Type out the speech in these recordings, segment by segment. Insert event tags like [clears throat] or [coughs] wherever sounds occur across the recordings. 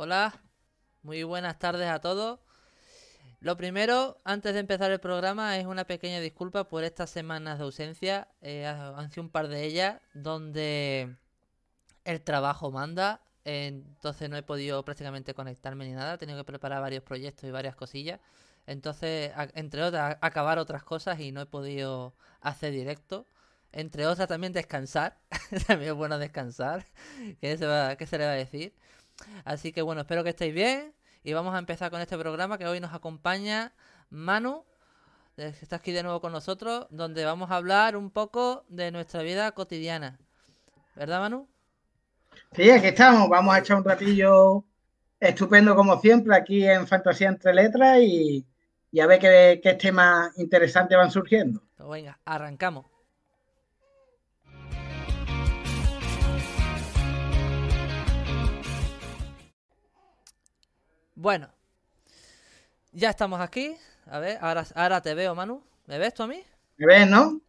Hola, muy buenas tardes a todos. Lo primero, antes de empezar el programa, es una pequeña disculpa por estas semanas de ausencia. Eh, han sido un par de ellas donde el trabajo manda, entonces no he podido prácticamente conectarme ni nada. He tenido que preparar varios proyectos y varias cosillas. Entonces, entre otras, acabar otras cosas y no he podido hacer directo. Entre otras, también descansar. [laughs] también es bueno descansar. ¿Qué se, ¿Qué se le va a decir? Así que bueno, espero que estéis bien y vamos a empezar con este programa que hoy nos acompaña Manu, que está aquí de nuevo con nosotros, donde vamos a hablar un poco de nuestra vida cotidiana. ¿Verdad, Manu? Sí, aquí estamos. Vamos a echar un ratillo estupendo como siempre aquí en Fantasía entre Letras y, a ver qué, qué temas interesantes van surgiendo. Pues venga, arrancamos. Bueno, ya estamos aquí. A ver, ahora, ahora te veo, Manu. ¿Me ves tú a mí? ¿Me ves, no?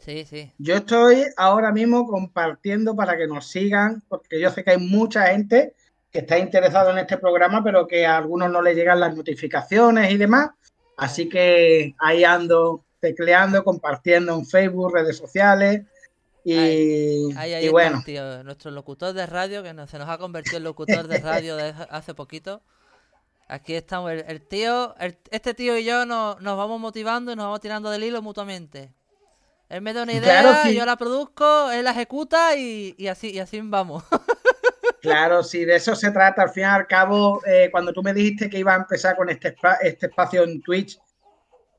Sí, sí. Yo estoy ahora mismo compartiendo para que nos sigan, porque yo sé que hay mucha gente que está interesado en este programa, pero que a algunos no les llegan las notificaciones y demás. Así que ahí ando tecleando, compartiendo en Facebook, redes sociales. Y, ahí, bueno. nuestro locutor de radio, que se nos ha convertido en locutor de radio hace poquito. Aquí estamos, el, tío, este tío y yo nos, vamos motivando y nos vamos tirando del hilo mutuamente. Él me da una idea, yo la produzco, él la ejecuta y, así, y así vamos. [laughs] Claro, sí, de eso se trata. Al fin y al cabo, eh, cuando tú me dijiste que iba a empezar con este, este espacio en Twitch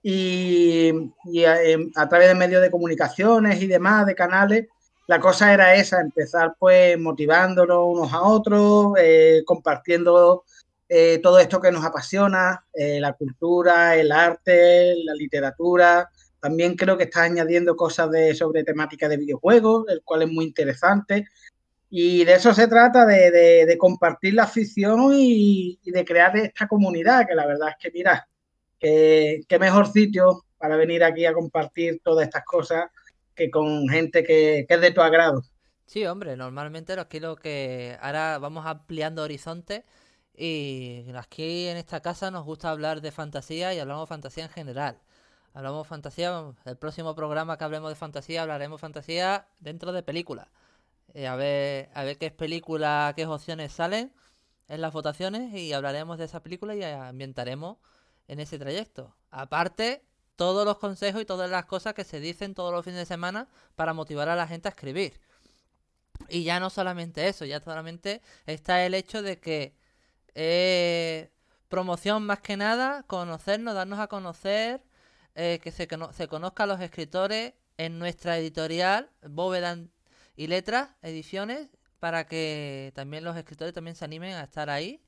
y, eh, a, través de medios de comunicaciones y demás, de canales, la cosa era esa, empezar pues motivándonos unos a otros, eh, compartiendo eh, todo esto que nos apasiona, eh, la cultura, el arte, la literatura. También creo que está añadiendo cosas de, sobre temática de videojuegos, el cual es muy interesante. Y de eso se trata, de, compartir la afición y, de crear esta comunidad, que la verdad es que, mira, qué mejor sitio para venir aquí a compartir todas estas cosas que con gente que, que es de tu agrado. Sí, hombre, normalmente aquí lo que ahora vamos ampliando horizontes y aquí en esta casa nos gusta hablar de fantasía y hablamos de fantasía en general. Hablamos de fantasía, el próximo programa que hablemos de fantasía, hablaremos fantasía dentro de películas. Eh, a, ver, a ver qué película, qué opciones salen en las votaciones y hablaremos de esa película y ambientaremos en ese trayecto. Aparte, todos los consejos y todas las cosas que se dicen todos los fines de semana para motivar a la gente a escribir. Y ya no solamente eso, ya solamente está el hecho de que eh, promoción más que nada, conocernos, darnos a conocer, eh, que se, se conozca a los escritores en nuestra editorial, Bóveda y Letras, ediciones, para que también los escritores también se animen a estar ahí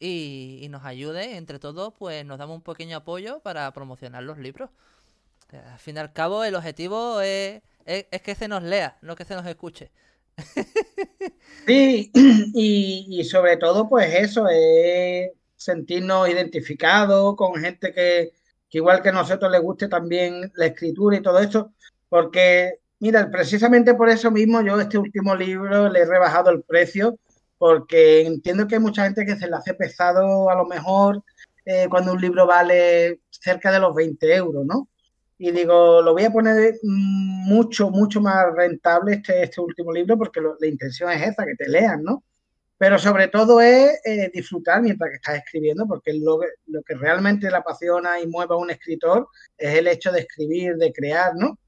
y, nos ayude, entre todos, pues nos damos un pequeño apoyo para promocionar los libros. Al fin y al cabo, el objetivo es, es que se nos lea, no que se nos escuche. [laughs] Sí, [clears throat] y, sobre todo, pues eso, es sentirnos identificados con gente que, igual que a nosotros les guste también la escritura y todo eso, porque, mira, precisamente por eso mismo yo este último libro le he rebajado el precio, porque entiendo que hay mucha gente que se le hace pesado a lo mejor eh, cuando un libro vale cerca de los 20 euros, ¿no? Y digo, lo voy a poner mucho, mucho más rentable este, este último libro porque la intención es esa, que te lean, ¿no? Pero sobre todo es eh, disfrutar mientras que estás escribiendo, porque lo, lo que realmente le apasiona y mueve a un escritor es el hecho de escribir, de crear, ¿no?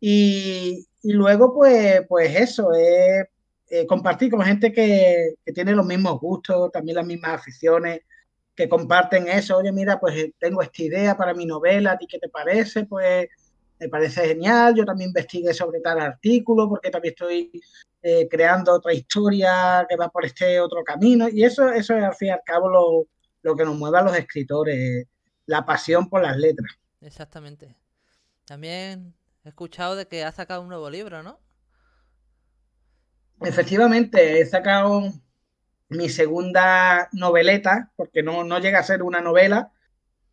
y, y, luego, pues, pues eso, es eh, compartir con gente que, que tiene los mismos gustos, también las mismas aficiones, que comparten eso, oye, mira, pues eh, tengo esta idea para mi novela, ¿a ti qué te parece? Pues me parece genial, yo también investigué sobre tal artículo porque también estoy eh, creando otra historia que va por este otro camino y eso, eso es al fin y al cabo lo, lo que nos mueve a los escritores, la pasión por las letras. Exactamente. También he escuchado de que ha sacado un nuevo libro, ¿no? Efectivamente, he sacado mi segunda noveleta, porque no, llega a ser una novela,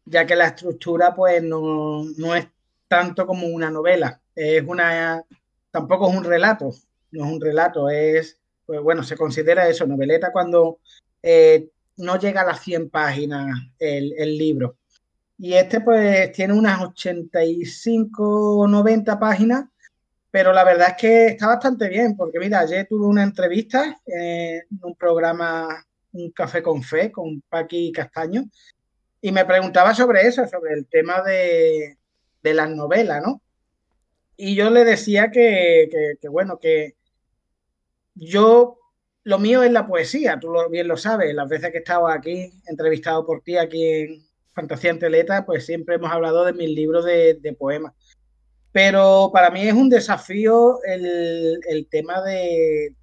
ya que la estructura pues no, es tanto como una novela, es una, tampoco es un relato, no es un relato, es, pues bueno, se considera eso, noveleta cuando eh, no llega a las 100 páginas el, el libro. Y este pues tiene unas 85 o 90 páginas, pero la verdad es que está bastante bien, porque mira, ayer tuve una entrevista en un programa, un café con fe, con Paqui Castaño, y me preguntaba sobre eso, sobre el tema de, de las novelas, ¿no? Y yo le decía que, que, bueno, que yo, lo mío es la poesía, tú bien lo sabes, las veces que he estado aquí, entrevistado por ti aquí en Fantasía en Teleta, pues siempre hemos hablado de mis libros de, de poemas. Pero para mí es un desafío el, el tema de,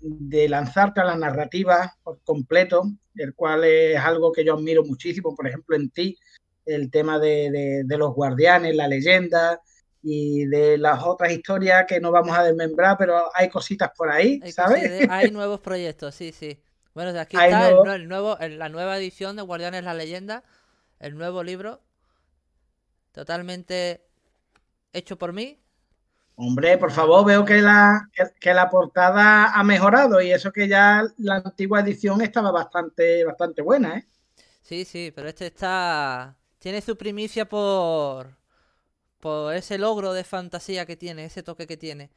de lanzarte a la narrativa por completo, el cual es algo que yo admiro muchísimo, por ejemplo, en ti, el tema de, de, de los guardianes, la leyenda y de las otras historias que no vamos a desmembrar, pero hay cositas por ahí, Hay, ¿sabes? cosi- hay [laughs] nuevos proyectos, sí, sí. Bueno, aquí Hay está el, nuevo- nue- el nuevo, el- la nueva edición de Guardianes la Leyenda, el nuevo libro, totalmente hecho por mí. Hombre, por favor, veo que la, que, que la portada ha mejorado y eso que ya la antigua edición estaba bastante, bastante buena, ¿eh? Sí, sí, pero este está... Tiene su primicia por... Por ese logro de fantasía que tiene, ese toque que tiene.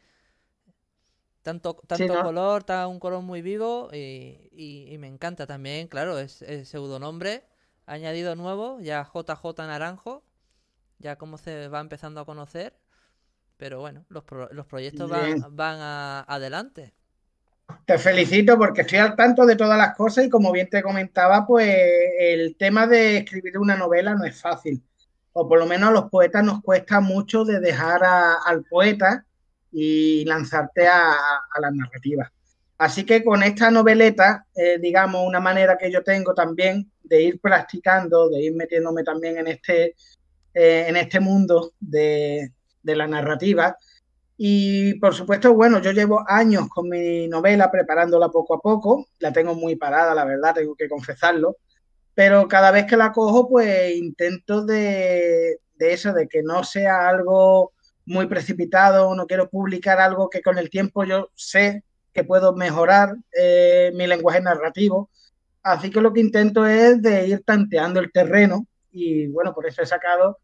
Tanto, tanto ¿no? color, está un color muy vivo y, y- y me encanta también, claro, es el pseudonombre añadido nuevo, ya JJ Naranjo, ya como se va empezando a conocer, pero bueno, los, pro- los proyectos van, van a- adelante. Te felicito porque estoy al tanto de todas las cosas y como bien te comentaba, pues el tema de escribir una novela no es fácil. O por lo menos a los poetas nos cuesta mucho de dejar a- al poeta y lanzarte a, a la narrativa. Así que con esta noveleta, eh, digamos, una manera que yo tengo también de ir practicando, de ir metiéndome también en este, eh, en este mundo de, de la narrativa, y por supuesto, bueno, yo llevo años con mi novela preparándola poco a poco, la tengo muy parada, la verdad, tengo que confesarlo, pero cada vez que la cojo, pues intento de, de eso, de que no sea algo muy precipitado, no quiero publicar algo que con el tiempo yo sé que puedo mejorar eh, mi lenguaje narrativo, así que lo que intento es de ir tanteando el terreno y bueno, por eso he sacado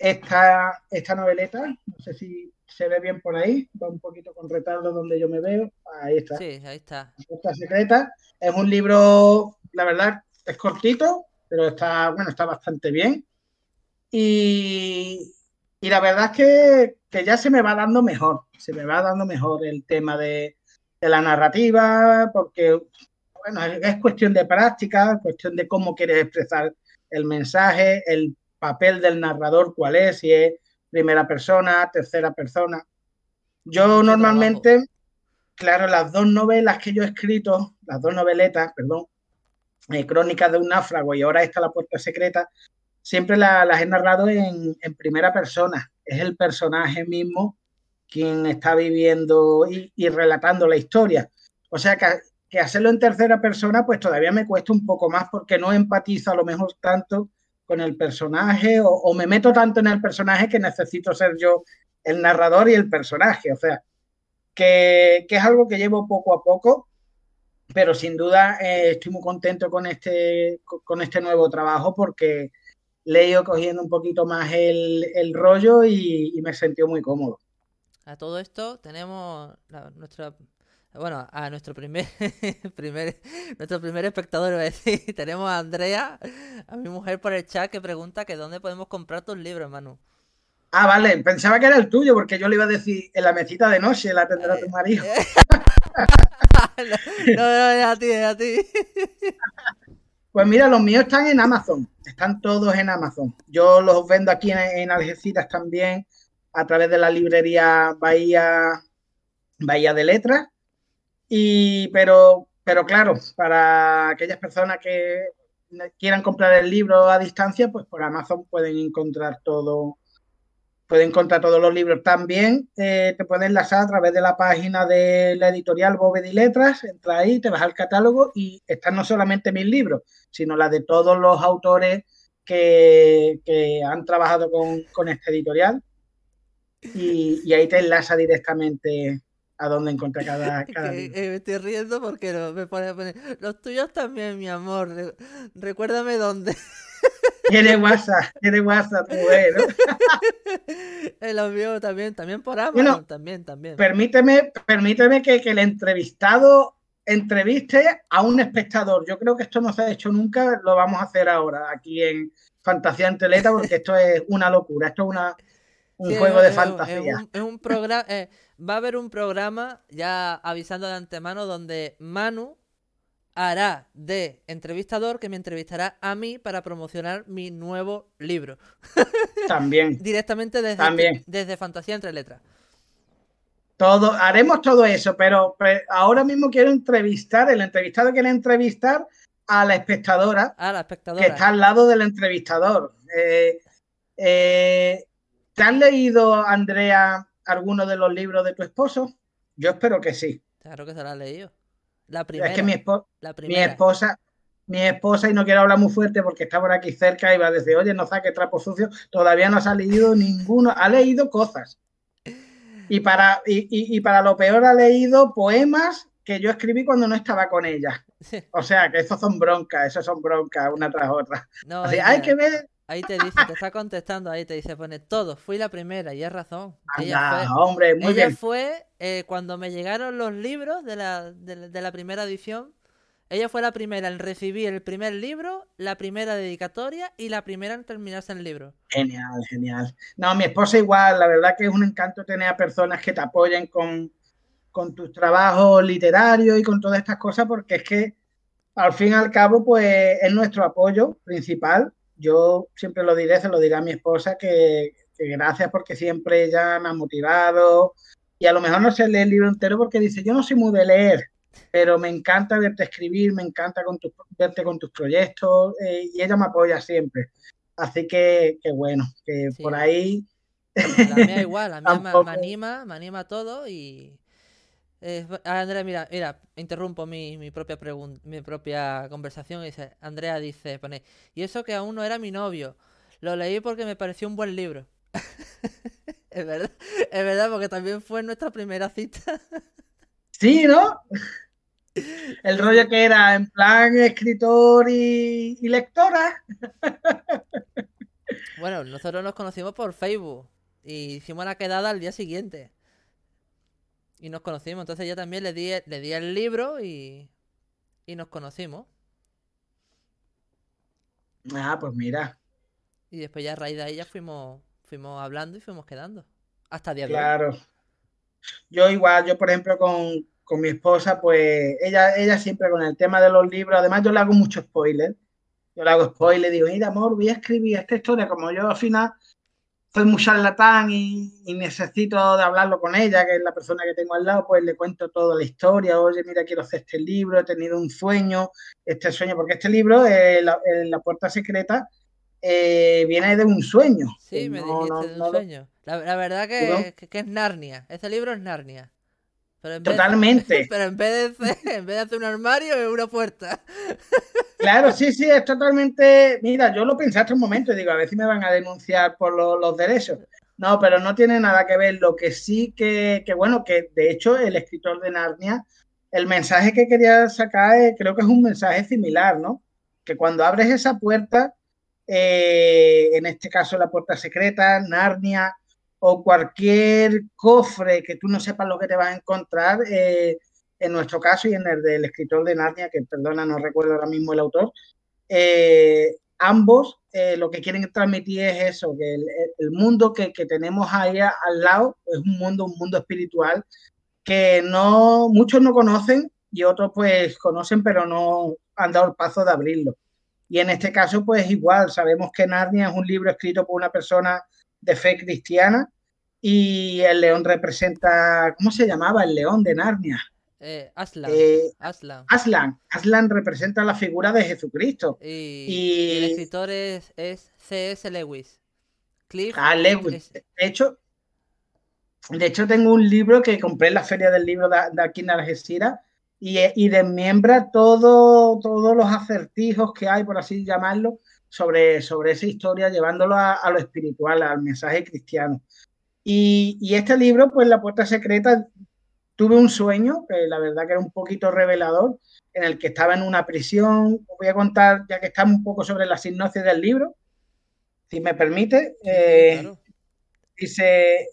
esta, esta noveleta, no sé si se ve bien por ahí, va un poquito con retardo donde yo me veo, ahí está, Sí, ahí está. Puerta Secreta, es un libro, la verdad, es cortito, pero está, bueno, está bastante bien, y, y la verdad es que, que ya se me va dando mejor, se me va dando mejor el tema de, de la narrativa, porque, bueno, es, es cuestión de práctica, cuestión de cómo quieres expresar el mensaje, el papel del narrador cuál es, si es primera persona, tercera persona. Yo normalmente, claro, las dos novelas que yo he escrito, las dos noveletas, perdón, eh, Crónicas de un náufrago y ahora está La Puerta Secreta, siempre la- las he narrado en, en primera persona. Es el personaje mismo quien está viviendo y, y relatando la historia. O sea que, que hacerlo en tercera persona, pues todavía me cuesta un poco más porque no empatizo a lo mejor tanto con el personaje o, me meto tanto en el personaje que necesito ser yo el narrador y el personaje. O sea, que, que es algo que llevo poco a poco, pero sin duda eh, estoy muy contento con este, con este nuevo trabajo porque le he ido cogiendo un poquito más el, el rollo y, me sentí muy cómodo. A todo esto tenemos nuestra bueno, a nuestro primer [laughs] primer nuestro primer espectador, iba a decir, [laughs] tenemos a Andrea, a mi mujer por el chat que pregunta que dónde podemos comprar tus libros, Manu. Ah, vale, pensaba que era el tuyo porque yo le iba a decir en la mesita de noche la tendrá tu marido. [laughs] no, no, es a ti, es a ti. Pues mira, los míos están en Amazon, están todos en Amazon. Yo los vendo aquí en, en Algeciras también a través de la librería Bahía, Bahía de Letras. Y, pero, pero claro, para aquellas personas que quieran comprar el libro a distancia, pues por Amazon pueden encontrar todo, pueden encontrar todos los libros. También eh, te pueden enlazar a través de la página de la editorial Bóveda y Letras, entra ahí, te vas al catálogo y están no solamente mis libros, sino las de todos los autores que, que han trabajado con, con, este editorial. Y, ahí te enlaza directamente a dónde encontré cada, [laughs] cada me estoy riendo porque me pone a poner, los tuyos también, mi amor, recuérdame dónde. Tiene WhatsApp, tiene WhatsApp, bueno. El mío también, también por Amazon, también, también. Permíteme, permíteme que, que el entrevistado entreviste a un espectador. Yo creo que esto no se ha hecho nunca, lo vamos a hacer ahora aquí en Fantasía en Teleta porque esto es una locura, esto es una, un juego de fantasía. Es un, programa, eh, va a haber un programa ya avisando de antemano donde Manu hará de entrevistador que me entrevistará a mí para promocionar mi nuevo libro. [laughs] También. Directamente desde, desde Fantasía entre Letras. Todo, haremos todo eso, pero, ahora mismo quiero entrevistar, el entrevistado quiere entrevistar a la espectadora, a la espectadora. que está al lado del entrevistador. Eh, eh, ¿Te has leído, Andrea, alguno de los libros de tu esposo? Yo espero que sí. Claro que se lo ha leído. La primera. Es que mi, mi esposa, mi esposa, y no quiero hablar muy fuerte porque está por aquí cerca y va a decir, oye, no saque trapo sucio, todavía no ha leído ninguno, ha leído cosas. Y para, y, para lo peor ha leído poemas que yo escribí cuando no estaba con ella. O sea, que esos son broncas, esos son broncas una tras otra. No, hay que ver. Ahí te dice, te está contestando, ahí te dice, pone todo, fui la primera, y es razón. ella fue, hombre, muy ella fue eh, cuando me llegaron los libros de la, de la primera edición, ella fue la primera en recibir el primer libro, la primera dedicatoria y la primera en terminarse el libro. Genial, genial. No, mi esposa igual, la verdad que es un encanto tener a personas que te apoyen con, con tus trabajos literarios y con todas estas cosas, porque es que al fin y al cabo, pues es nuestro apoyo principal. Yo siempre lo diré, se lo diré a mi esposa, que, que gracias porque siempre ella me ha motivado. Y a lo mejor no se lee el libro entero porque dice, yo no soy muy de leer, pero me encanta verte escribir, me encanta con verte con tus proyectos eh, y ella me apoya siempre. Así que, que bueno, que por ahí... La mía igual, la mía me, [laughs] anima, me anima todo y... Andrea, mira, mira, interrumpo mi, mi propia pregunta, mi propia conversación y dice, Andrea dice, pone, y eso que aún no era mi novio, lo leí porque me pareció un buen libro. [laughs] es verdad, es verdad, porque también fue nuestra primera cita. Sí, ¿no? El rollo que era en plan escritor y, lectora. Bueno, nosotros nos conocimos por Facebook y hicimos la quedada al día siguiente. Y nos conocimos. Entonces yo también le di, le di el libro y, y nos conocimos. Ah, pues mira. Y después ya a raíz de ahí ya fuimos, fuimos hablando y fuimos quedando. Hasta día Claro. Yo igual, yo por ejemplo con, con mi esposa, pues ella, ella siempre con el tema de los libros, además yo le hago mucho spoiler. Yo le hago spoiler, digo, mira, amor, voy a escribir esta historia, como yo al final soy muy charlatán y, necesito de hablarlo con ella, que es la persona que tengo al lado, pues le cuento toda la historia, oye, mira, quiero hacer este libro, he tenido un sueño, este sueño, porque este libro, eh, la, la, Puerta Secreta, eh, viene de un sueño. Sí, me dijiste de un sueño. La, verdad que, que, es Narnia, este libro es Narnia. Totalmente. pero en vez, de, [laughs] en vez de hacer un armario, es una puerta. [laughs] Claro, sí, sí, es totalmente. Mira, yo lo pensé hasta un momento y digo, a ver si me van a denunciar por los derechos. No, pero no tiene nada que ver. Lo que sí que, que, bueno, que de hecho el escritor de Narnia, el mensaje que quería sacar creo que es un mensaje similar, ¿no? Que cuando abres esa puerta, eh, en este caso la puerta secreta, Narnia, o cualquier cofre que tú no sepas lo que te vas a encontrar, eh, en nuestro caso y en el del escritor de Narnia, que perdona, no recuerdo ahora mismo el autor, eh, ambos eh, lo que quieren transmitir es eso, que el, mundo que, tenemos ahí al lado es un mundo, un mundo espiritual que no muchos no conocen y otros pues conocen pero no han dado el paso de abrirlo. Y en este caso pues igual, sabemos que Narnia es un libro escrito por una persona de fe cristiana y el león representa, ¿cómo se llamaba? El león de Narnia. Eh, Aslan, eh, Aslan. Aslan. Aslan. representa la figura de Jesucristo. Y, el escritor es, C.S. Lewis. Cliff. Ah, Lewis. De hecho, de hecho, tengo un libro que compré en la feria del libro de, aquí en Algeciras y, y desmiembra todo, todos los acertijos que hay, por así llamarlo, sobre, sobre esa historia, llevándolo a, lo espiritual, al mensaje cristiano. Y, este libro, pues La Puerta Secreta, tuve un sueño, que la verdad que era un poquito revelador, en el que estaba en una prisión. Os voy a contar, ya que estamos un poco sobre la sinopsis del libro, si me permite. Eh, dice,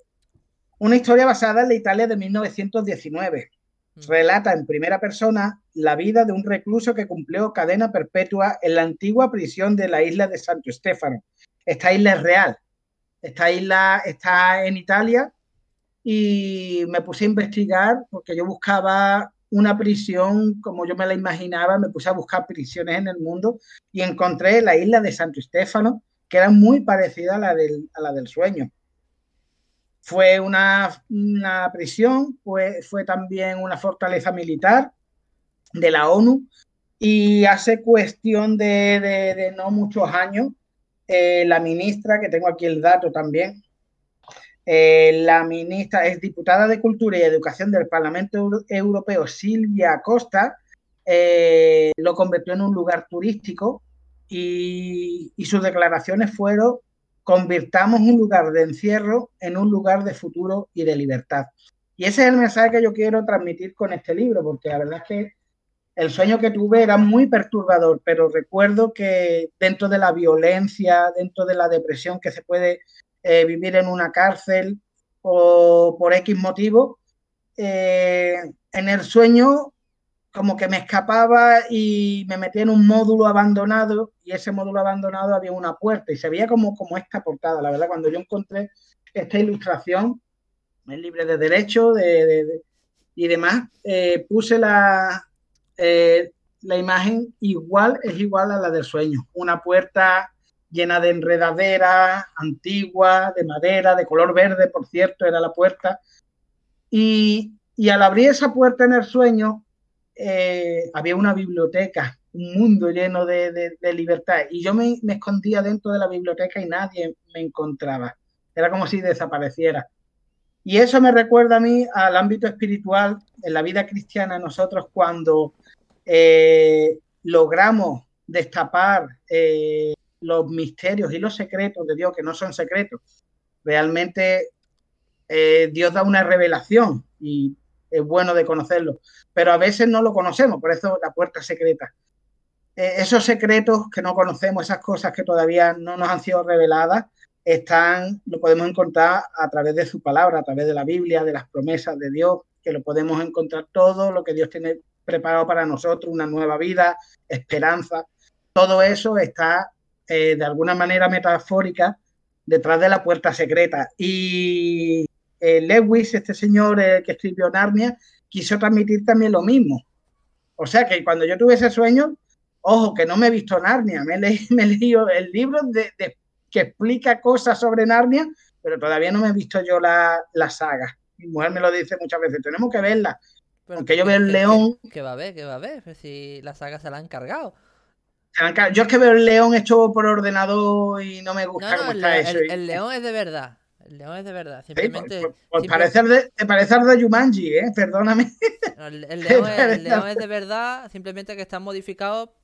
una historia basada en la Italia de 1919. Mm. Relata en primera persona la vida de un recluso que cumplió cadena perpetua en la antigua prisión de la isla de Santo Stefano. Esta isla es real. Esta isla está en Italia y me puse a investigar porque yo buscaba una prisión como yo me la imaginaba, me puse a buscar prisiones en el mundo y encontré la isla de Santo Stefano, que era muy parecida a la del, a la del sueño. Fue una, una prisión, fue, fue también una fortaleza militar de la ONU y hace cuestión de, de, no muchos años, eh, la ministra, que tengo aquí el dato también, eh, la ministra es diputada de Cultura y Educación del Parlamento Europeo, Silvia Costa, eh, lo convirtió en un lugar turístico y, sus declaraciones fueron convirtamos un lugar de encierro en un lugar de futuro y de libertad. Y ese es el mensaje que yo quiero transmitir con este libro, porque la verdad es que el sueño que tuve era muy perturbador, pero recuerdo que dentro de la violencia, dentro de la depresión que se puede eh, vivir en una cárcel o por X motivo, eh, en el sueño como que me escapaba y me metía en un módulo abandonado y ese módulo abandonado había una puerta y se veía como, como esta portada. La verdad, cuando yo encontré esta ilustración, es libre de derecho de, y demás, eh, puse la, la imagen igual, es igual a la del sueño. Una puerta llena de enredadera, antigua, de madera, de color verde, por cierto, era la puerta. Y, al abrir esa puerta en el sueño, eh, había una biblioteca, un mundo lleno de, libertad. Y yo me, escondía dentro de la biblioteca y nadie me encontraba. Era como si desapareciera. Y eso me recuerda a mí al ámbito espiritual en la vida cristiana, nosotros cuando eh, logramos destapar eh, los misterios y los secretos de Dios, que no son secretos. Realmente Dios da una revelación y es bueno de conocerlo, pero a veces no lo conocemos, por eso la puerta secreta. Eh, esos secretos que no conocemos, esas cosas que todavía no nos han sido reveladas, están, lo podemos encontrar a través de su palabra, a través de la Biblia, de las promesas de Dios, que lo podemos encontrar todo, lo que Dios tiene preparado para nosotros, una nueva vida, esperanza. Todo eso está eh, de alguna manera metafórica detrás de la puerta secreta. Y eh, Lewis, este señor eh, que escribió Narnia, quiso transmitir también lo mismo. O sea que cuando yo tuve ese sueño, ojo, que no me he visto Narnia, me he, [laughs] leído el libro de, que explica cosas sobre Narnia, pero todavía no me he visto yo la, saga. Mi mujer me lo dice muchas veces, tenemos que verla. Aunque yo veo el león. ¿Qué va a ver? ¿Qué va a ver? Pues si la saga se la han cargado. Yo es que veo el león hecho por ordenador y no me gusta cómo está eso. El, león es de verdad. El león es de verdad. Simplemente. por, por, parecer de, parecer de Yumanji, ¿eh? Perdóname. El, [laughs] león es, de verdad, simplemente que está modificado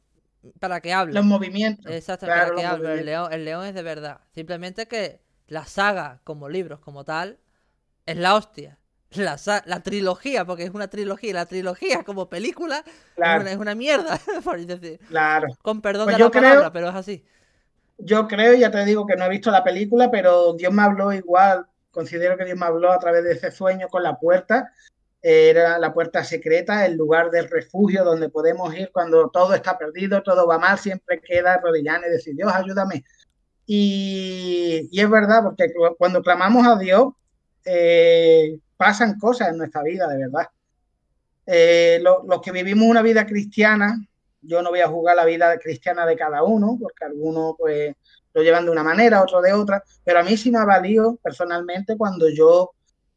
para que hable. Los movimientos. Exacto, para que hable. El león, el león es de verdad. Simplemente que la saga, como libros, como tal, es la hostia la, la, trilogía, porque es una trilogía, la trilogía como película es, una, mierda, [laughs] por decir. Claro. Con perdón pues de la palabra, pero es así. Yo creo, ya te digo que no he visto la película, pero Dios me habló igual, considero que Dios me habló a través de ese sueño con la puerta. Era la puerta secreta, el lugar del refugio donde podemos ir cuando todo está perdido, todo va mal, siempre queda arrodillar y decir, Dios, ayúdame. Y, y, es verdad, porque cuando clamamos a Dios, eh, pasan cosas en nuestra vida, de verdad. Eh, los que vivimos una vida cristiana, yo no voy a jugar la vida cristiana de cada uno, porque algunos pues lo llevan de una manera, otro de otra, pero a mí sí me ha valido personalmente cuando yo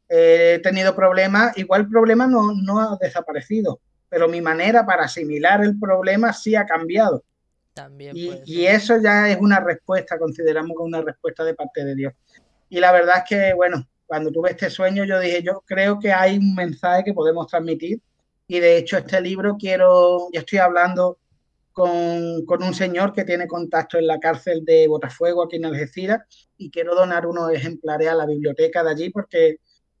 he tenido problemas, igual el problema no, no ha desaparecido, pero mi manera para asimilar el problema sí ha cambiado. También y, y, eso ya es una respuesta, consideramos que una respuesta de parte de Dios. Y la verdad es que, bueno, cuando tuve este sueño, yo dije, yo creo que hay un mensaje que podemos transmitir. Y de hecho, este libro quiero, ya estoy hablando con, con, un señor que tiene contacto en la cárcel de Botafuego, aquí en Algeciras, y quiero donar unos ejemplares a la biblioteca de allí porque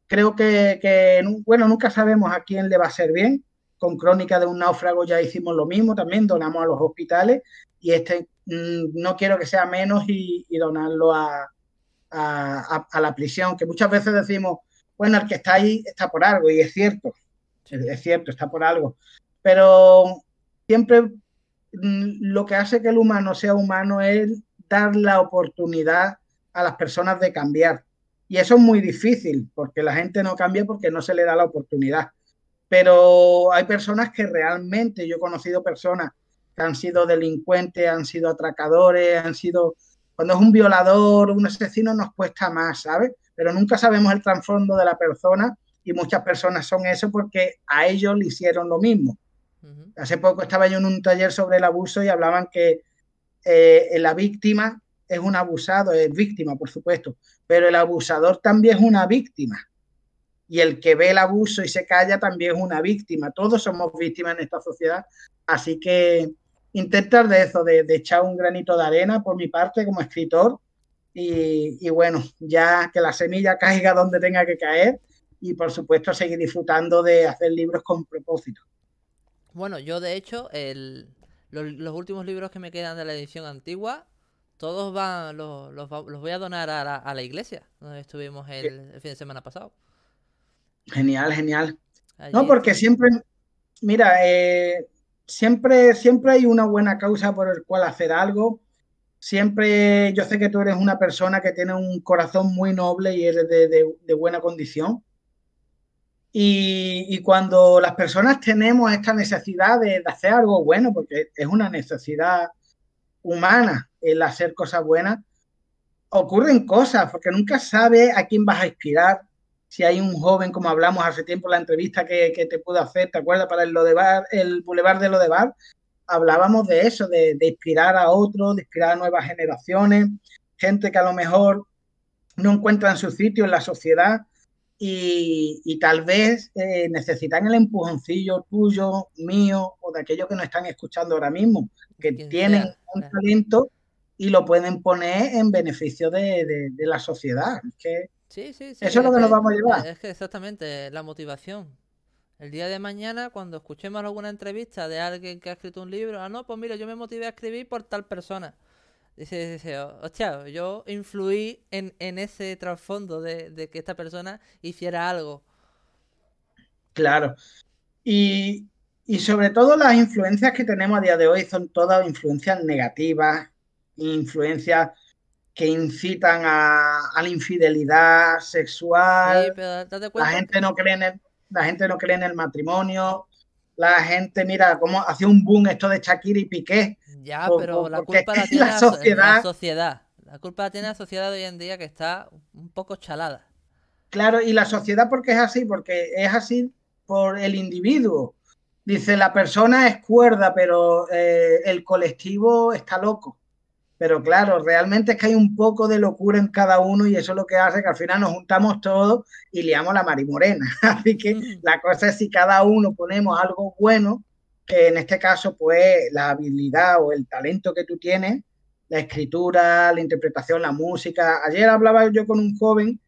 creo que, bueno, nunca sabemos a quién le va a ser bien. Con Crónica de un náufrago ya hicimos lo mismo, también donamos a los hospitales y este mm, no quiero que sea menos y, donarlo a, la prisión, que muchas veces decimos, bueno, el que está ahí está por algo y es cierto, es cierto, está por algo, pero siempre mm, lo que hace que el humano sea humano es dar la oportunidad a las personas de cambiar. Y eso es muy difícil, porque la gente no cambia porque no se le da la oportunidad. Pero hay personas que realmente, yo he conocido personas que han sido delincuentes, han sido atracadores, han sido... Cuando es un violador, un asesino nos cuesta más, ¿sabes? Pero nunca sabemos el trasfondo de la persona y muchas personas son eso porque a ellos le hicieron lo mismo. Hace poco estaba yo en un taller sobre el abuso y hablaban que eh, la víctima es un abusado, es víctima, por supuesto, pero el abusador también es una víctima. Y el que ve el abuso y se calla también es una víctima. Todos somos víctimas en esta sociedad. Así que intentar de eso, de, echar un granito de arena por mi parte como escritor. Y, bueno, ya que la semilla [laughs] caiga donde tenga que caer. Y por supuesto seguir disfrutando de hacer libros con propósito. Bueno, yo de hecho, los, últimos libros que me quedan de la edición antigua todos van, los, los, voy a donar a la, a la iglesia, donde estuvimos el, fin de semana pasado. Genial, genial. no, porque siempre, mira, eh, siempre, siempre hay una buena causa por el cual hacer algo. Siempre, yo sé que tú eres una persona que tiene un corazón muy noble y eres de, de, buena condición. Y, cuando las personas tenemos esta necesidad de, de, hacer algo bueno, porque es una necesidad humana el hacer cosas buenas, ocurren cosas, porque nunca sabes a quién vas a inspirar. Si hay un joven, como hablamos hace tiempo en la entrevista que, te pudo hacer, ¿te acuerdas? Para el, Lodebar, el Boulevard de Lodebar, hablábamos de eso, de, inspirar a otros, de inspirar a nuevas generaciones, gente que a lo mejor no encuentran su sitio en la sociedad y, tal vez eh, necesitan el empujoncillo tuyo, mío o de aquellos que nos están escuchando ahora mismo, que tienen un talento y lo pueden poner en beneficio de, la sociedad. que sí, sí, sí, eso es lo que, nos vamos a llevar. Es que exactamente, la motivación. El día de mañana, cuando escuchemos alguna entrevista de alguien que ha escrito un libro, ah, no, pues mira, yo me motivé a escribir por tal persona. Dice, dice hostia, yo influí en, ese trasfondo de, de, que esta persona hiciera algo. Claro. Y, y sobre todo las influencias que tenemos a día de hoy son todas influencias negativas, influencias que incitan a, la infidelidad sexual. La gente no cree en el, la gente no cree en el matrimonio. La gente, mira, cómo hace un boom esto de Shakira y Piqué. Ya, pero la culpa la [laughs] tiene la sociedad. sociedad. La culpa la tiene la sociedad de hoy en día que está un poco chalada. Claro, y la sociedad porque es así, porque es así por el individuo. Dice, la persona es cuerda, pero eh, el colectivo está loco. Pero claro, realmente es que hay un poco de locura en cada uno y eso es lo que hace que al final nos juntamos todos y liamos la marimorena. [laughs] Así que la cosa es si cada uno ponemos algo bueno, que en este caso pues la habilidad o el talento que tú tienes, la escritura, la interpretación, la música. Ayer hablaba yo con un joven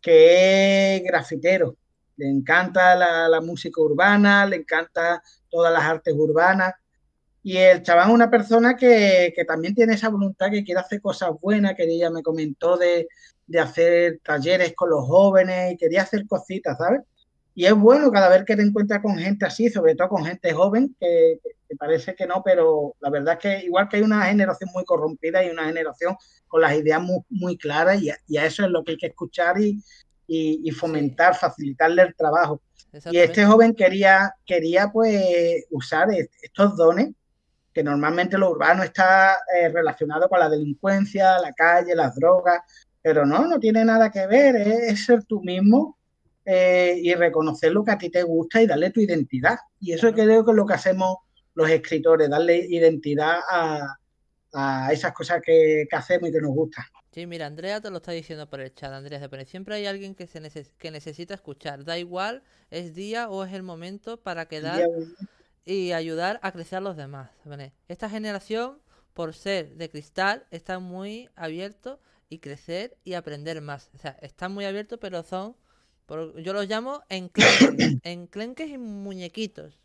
que es grafitero, le encanta la, la música urbana, le encanta todas las artes urbanas y el chaval es una persona que, también tiene esa voluntad, que quiere hacer cosas buenas, que ella me comentó de, hacer talleres con los jóvenes y quería hacer cositas, ¿sabes? Y es bueno cada vez que te encuentras con gente así, sobre todo con gente joven, que, parece que no, pero la verdad es que igual que hay una generación muy corrompida y una generación con las ideas muy, claras y a, eso es lo que hay que escuchar y, y, fomentar, facilitarle el trabajo. Y este joven quería, quería pues usar estos dones que normalmente lo urbano está eh, relacionado con la delincuencia, la calle, las drogas, pero no, no tiene nada que ver, es, ser tú mismo eh, y reconocer lo que a ti te gusta y darle tu identidad. Y eso creo que es lo que hacemos los escritores, darle identidad a, esas cosas que, hacemos y que nos gustan. Sí, mira, Andrea te lo está diciendo por el chat, Andrea, pero siempre hay alguien que, se que necesita escuchar, da igual, es día o es el momento para quedar y ayudar a crecer a los demás. Esta generación, por ser de cristal, está muy abierto y crecer y aprender más. O sea, están muy abiertos, pero son yo los llamo enclenques, [coughs] enclenques y muñequitos.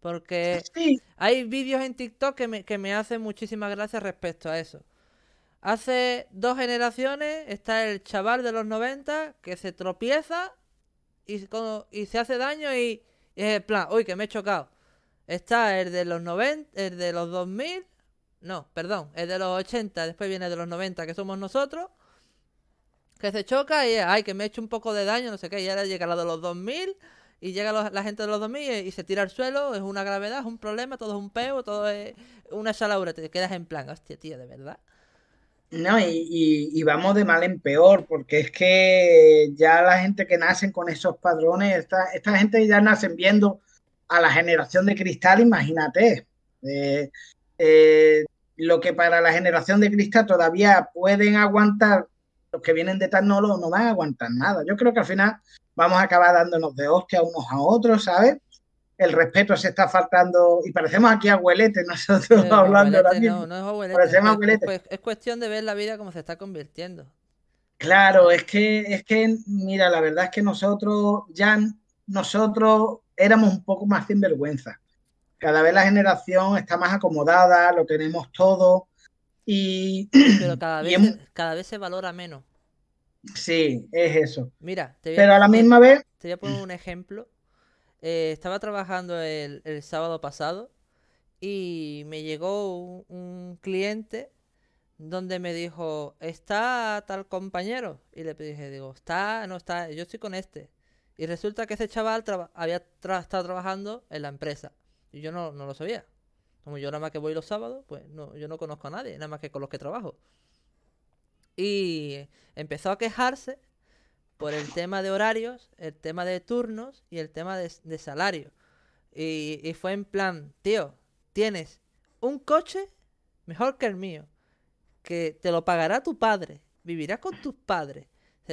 Porque hay vídeos en TikTok que me, que me hacen muchísimas gracias respecto a eso. Hace dos generaciones está el chaval de los 90 que se tropieza y, y se hace daño y, y es el plan, uy, que me he chocado. Está el de los 90, el de los 2000, no, perdón, el de los 80, después viene de los 90 que somos nosotros que se choca y, ay, que me he hecho un poco de daño, no sé qué, y ahora llega la de los 2000 y llega la gente de los 2000 y, se tira al suelo, es una gravedad, es un problema, todo es un peo, todo es una salaura, te quedas en plan, hostia, tío, de verdad. No, y, vamos de mal en peor, porque es que ya la gente que nacen con esos padrones, esta, esta gente ya nacen viendo a la generación de cristal, imagínate. Eh, eh, lo que para la generación de cristal todavía pueden aguantar los que vienen de tal no, no van a aguantar nada. Yo creo que al final vamos a acabar dándonos de hostia unos a otros, ¿sabes? El respeto se está faltando y parecemos aquí abueletes nosotros hablando ahora mismo. No, no es abuelete, es, cuestión de ver la vida como se está convirtiendo. Claro, es que, es que, mira, la verdad es que nosotros ya, nosotros éramos un poco más sinvergüenza. Cada vez la generación está más acomodada, lo tenemos todo. Y, Pero [clears throat] cada vez, cada vez se valora menos. Sí, es eso. Mira, te Pero a la misma vez. Te voy a poner un ejemplo. Eh, estaba trabajando el, sábado pasado y me llegó un, cliente donde me dijo, ¿está tal compañero? Y le dije, digo, está, no está, yo estoy con este. Y resulta que ese chaval había estado trabajando en la empresa. Y yo no, no lo sabía. Como yo nada más que voy los sábados, pues no, yo no conozco a nadie, nada más que con los que trabajo. Y empezó a quejarse por el tema de horarios, el tema de turnos y el tema de, salario. Y, fue en plan, tío, tienes un coche mejor que el mío, que te lo pagará tu padre, vivirás con tus padres.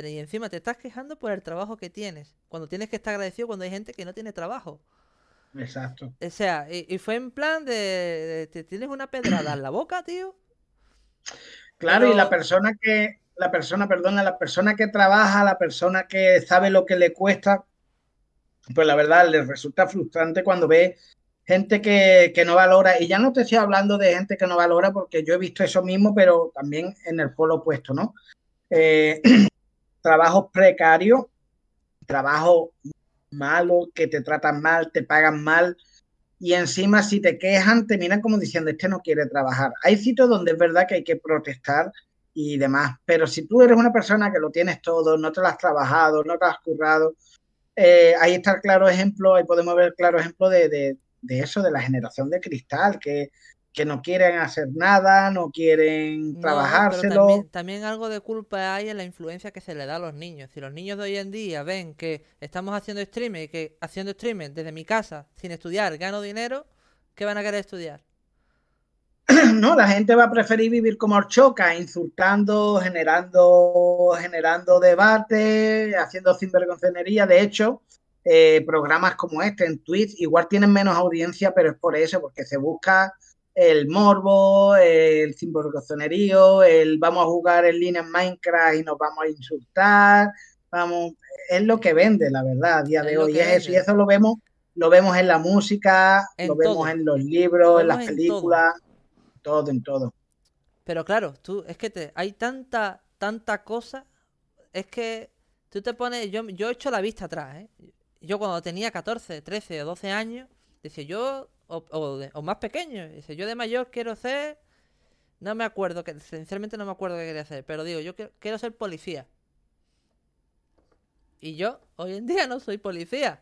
Y encima te estás quejando por el trabajo que tienes, cuando tienes que estar agradecido cuando hay gente que no tiene trabajo. Exacto. O sea, y, fue en plan de, ¿te tienes una pedrada en la boca, tío? Claro, y la persona que, la persona, perdona, la persona que trabaja, la persona que sabe lo que le cuesta, pues la verdad le resulta frustrante cuando ve gente que, no valora, y ya no te estoy hablando de gente que no valora, porque yo he visto eso mismo, pero también en el polo opuesto, ¿no? Eh, [clears throat] trabajos precarios, trabajo malo, que te tratan mal, te pagan mal y encima si te quejan te miran como diciendo este no quiere trabajar. Hay sitios donde es verdad que hay que protestar y demás, pero si tú eres una persona que lo tienes todo, no te lo has trabajado, no te has currado, eh, ahí está el claro ejemplo, ahí podemos ver el claro ejemplo de, de eso, de la generación de cristal, que que no quieren hacer nada, no quieren trabajárselo. también, algo de culpa hay en la influencia que se le da a los niños. Si los niños de hoy en día ven que estamos haciendo streaming y que haciendo streaming desde mi casa, sin estudiar, gano dinero, ¿qué van a querer estudiar? [clears throat] No, la gente va a preferir vivir como Orchoca, insultando, generando, generando debate, haciendo sinvergoncenería. De hecho, eh, programas como este en Twitch igual tienen menos audiencia, pero es por eso, porque se busca el morbo, el sinvergonzonerío, el vamos a jugar en línea en Minecraft y nos vamos a insultar, vamos, es lo que vende, la verdad, a día de hoy. Es eso, y eso lo vemos, lo vemos en la música, lo vemos en los libros, en las películas, todo. en todo. Pero claro, tú, es que te, hay tanta, tanta cosa, es que tú te pones, yo, yo he hecho la vista atrás, ¿eh? Yo cuando tenía 14, 13 o 12 años, decía, yo o, más pequeño. Dice, yo de mayor quiero ser... No me acuerdo, que sinceramente no me acuerdo qué quería hacer, pero digo, yo quiero, ser policía. Y yo hoy en día no soy policía.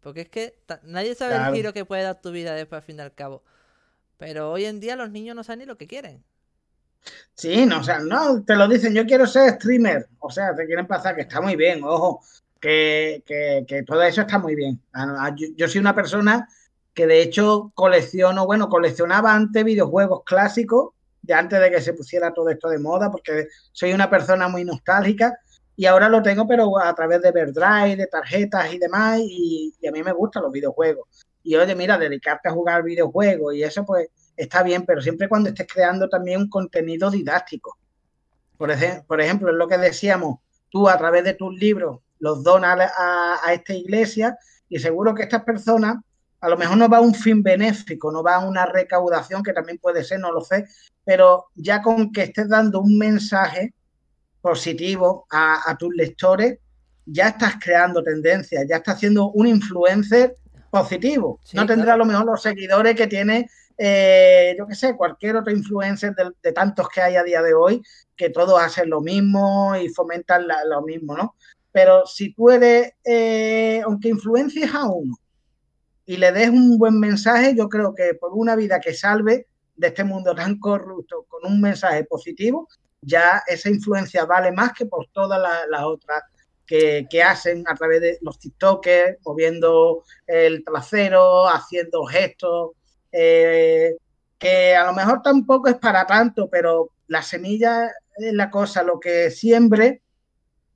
Porque es que nadie sabe el giro que puede dar tu vida después al fin y al cabo. Pero hoy en día los niños no saben ni lo que quieren. Sí, no, o sea, no, te lo dicen, yo quiero ser streamer. O sea, te quieren pasar, que está muy bien, ojo, que, que, todo eso está muy bien. yo soy una persona que de hecho colecciono, bueno, coleccionaba antes videojuegos clásicos, de antes de que se pusiera todo esto de moda, porque soy una persona muy nostálgica y ahora lo tengo, pero a través de Verdrive, de tarjetas y demás, y, a mí me gustan los videojuegos. Y oye, mira, dedicarte a jugar videojuegos y eso pues está bien, pero siempre cuando estés creando también un contenido didáctico. Por, ejemplo, por ejemplo, es lo que decíamos, tú a través de tus libros los dona a, esta iglesia y seguro que estas personas a lo mejor no va a un fin benéfico, no va a una recaudación, que también puede ser, no lo sé, pero ya con que estés dando un mensaje positivo a, tus lectores, ya estás creando tendencias, ya estás haciendo un influencer positivo. no tendrá a lo mejor los seguidores que tiene, eh, yo qué sé, cualquier otro influencer de, tantos que hay a día de hoy, que todos hacen lo mismo y fomentan lo mismo, ¿no? Pero si tú eres, eh, aunque influencies a uno y le des un buen mensaje, yo creo que por una vida que salve de este mundo tan corrupto con un mensaje positivo, ya esa influencia vale más que por todas las otras que, hacen a través de los TikTokers, moviendo el trasero, haciendo gestos, eh, que a lo mejor tampoco es para tanto, pero la semilla es la cosa, lo que siembre,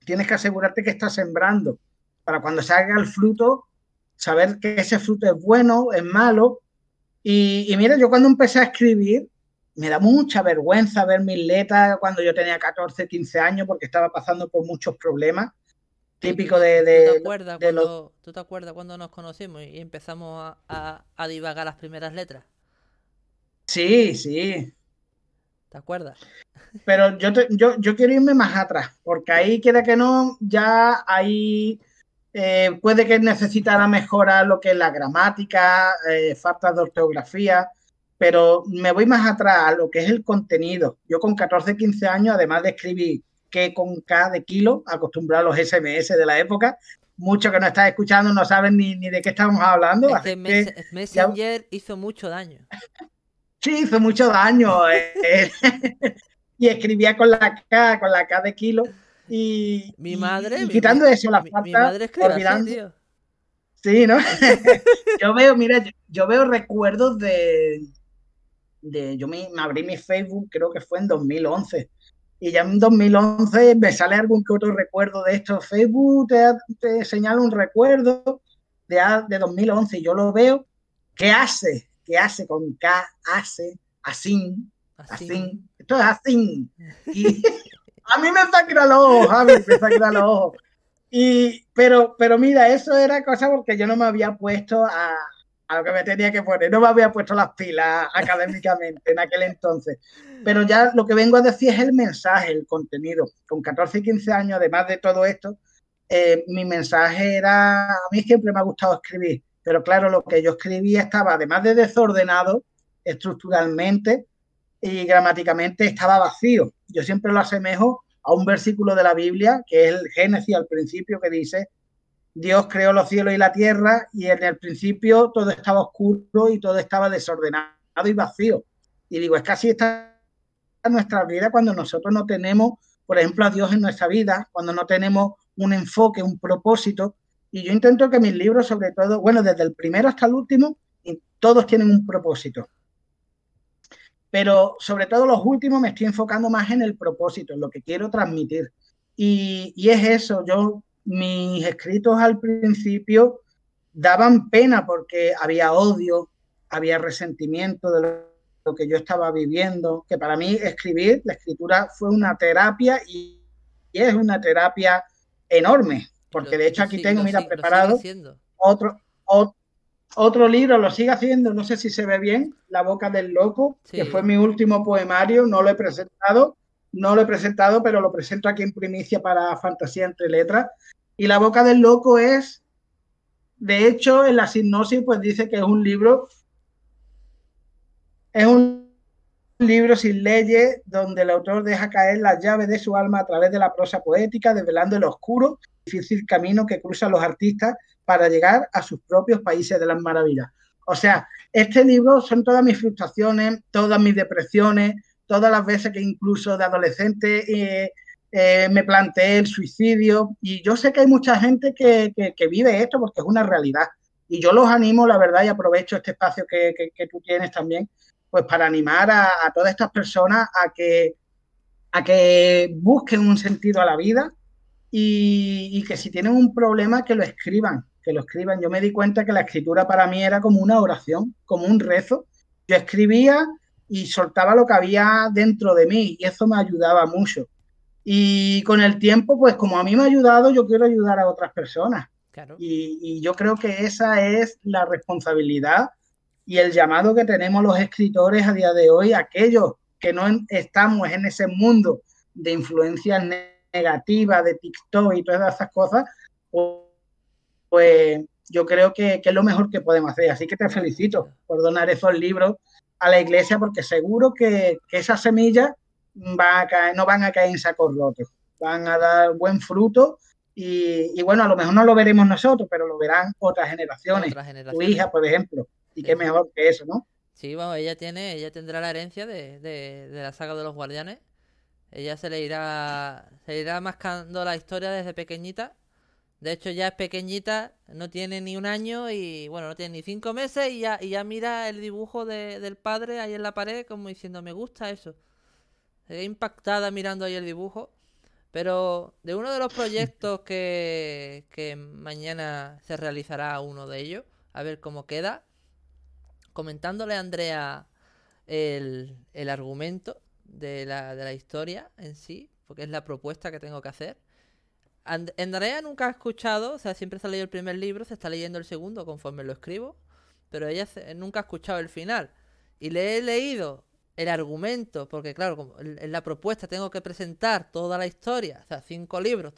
tienes que asegurarte que estás sembrando, para cuando salga el fruto, saber que ese fruto es bueno, es malo. Y, y mira, yo cuando empecé a escribir, me da mucha vergüenza ver mis letras cuando yo tenía 14, 15 años porque estaba pasando por muchos problemas. Típico de, de, ¿Tú, te acuerdas cuando, ¿Tú te acuerdas cuando nos conocimos y empezamos a, a, divagar las primeras letras? Sí, sí. ¿Te acuerdas? Pero yo, yo, yo quiero irme más atrás, porque ahí quiera que no, ya ahí eh, puede que necesitara mejorar lo que es la gramática, eh, falta de ortografía, pero me voy más atrás a lo que es el contenido. Yo con 14, 15 años, además de escribir que con K de kilo, acostumbrado a los SMS de la época, muchos que no están escuchando no saben ni, de qué estamos hablando. Messenger hizo mucho daño. Sí, hizo mucho daño. Eh, eh. [laughs] y escribía con la K, con la K de kilo. Y, mi madre. quitando eso, la falta. Mi madre olvidando, Sí, ¿no? [laughs] yo veo, mira, yo veo recuerdos de, yo me, abrí mi Facebook, creo que fue en 2011. Y ya en 2011 me sale algún que otro recuerdo de esto. Facebook te, señala un recuerdo de, de 2011 y yo lo veo. ¿Qué hace? ¿Qué hace con K? Hace, así, así. Esto es así. Y [laughs] a mí me saca los ojos, Javi, me saca los ojos. Y, pero, pero mira, eso era cosa porque yo no me había puesto a, a lo que me tenía que poner. No me había puesto las pilas académicamente en aquel entonces. Pero ya lo que vengo a decir es el mensaje, el contenido. Con 14 y 15 años, además de todo esto, eh, mi mensaje era, a mí siempre me ha gustado escribir, pero claro, lo que yo escribía estaba, además de desordenado, estructuralmente y gramáticamente, estaba vacío. Yo siempre lo asemejo a un versículo de la Biblia, que es el Génesis al principio, que dice, Dios creó los cielos y la tierra y en el principio todo estaba oscuro y todo estaba desordenado y vacío. Y digo, es que así está nuestra vida cuando nosotros no tenemos, por ejemplo, a Dios en nuestra vida, cuando no tenemos un enfoque, un propósito. Y yo intento que mis libros, sobre todo, bueno, desde el primero hasta el último, todos tienen un propósito. Pero sobre todo los últimos me estoy enfocando más en el propósito, en lo que quiero transmitir. Y, y es eso, yo mis escritos al principio daban pena porque había odio, había resentimiento de lo que yo estaba viviendo, que para mí escribir, la escritura fue una terapia y, es una terapia enorme, porque de hecho aquí tengo, mira, preparado otro, otro, libro, lo sigue haciendo, no sé si se ve bien, La boca del loco, que fue mi último poemario, no lo he presentado, no lo he presentado, pero lo presento aquí en primicia para Fantasía entre Letras. Y La Boca del Loco es, de hecho, en la sinopsis, pues dice que es un libro, es un libro sin leyes donde el autor deja caer las llaves de su alma a través de la prosa poética, desvelando el oscuro, difícil camino que cruzan los artistas para llegar a sus propios países de las maravillas. O sea, este libro son todas mis frustraciones, todas mis depresiones, todas las veces que incluso de adolescente eh, eh, me planteé el suicidio y yo sé que hay mucha gente que, vive esto porque es una realidad. Y yo los animo, la verdad, y aprovecho este espacio que, tú tienes también, pues para animar a, todas estas personas a que, a que busquen un sentido a la vida y, que si tienen un problema, que lo escriban, que lo escriban. Yo me di cuenta que la escritura para mí era como una oración, como un rezo. Yo escribía y soltaba lo que había dentro de mí y eso me ayudaba mucho. Y con el tiempo, pues como a mí me ha ayudado, yo quiero ayudar a otras personas. Y, yo creo que esa es la responsabilidad y el llamado que tenemos los escritores a día de hoy, aquellos que no estamos en ese mundo de influencias negativas, de TikTok y todas esas cosas, pues yo creo que, es lo mejor que podemos hacer. Así que te felicito por donar esos libros a la iglesia, porque seguro que, que esas semillas va a caer, no van a caer en sacos rotos, van a dar buen fruto y, bueno, a lo mejor no lo veremos nosotros, pero lo verán otras generaciones. Tu hija, por ejemplo. Y qué mejor que eso, ¿no? Sí, bueno, ella tiene, ella tendrá la herencia de, de, la saga de los guardianes. Ella se le irá, se irá mascando la historia desde pequeñita. De hecho, ya es pequeñita, no tiene ni un año y, bueno, no tiene ni cinco meses y ya, y ya mira el dibujo del padre ahí en la pared como diciendo, me gusta eso. Impactada mirando ahí el dibujo. Pero de uno de los proyectos [clears throat] que, que mañana se realizará uno de ellos, a ver cómo queda, comentándole a Andrea el, el argumento de la, de la historia en sí, porque es la propuesta que tengo que hacer. Andrea nunca ha escuchado, o sea, siempre se ha leído el primer libro, se está leyendo el segundo conforme lo escribo, pero ella nunca ha escuchado el final. Y le he leído el argumento, porque claro, en la propuesta tengo que presentar toda la historia, o sea, cinco libros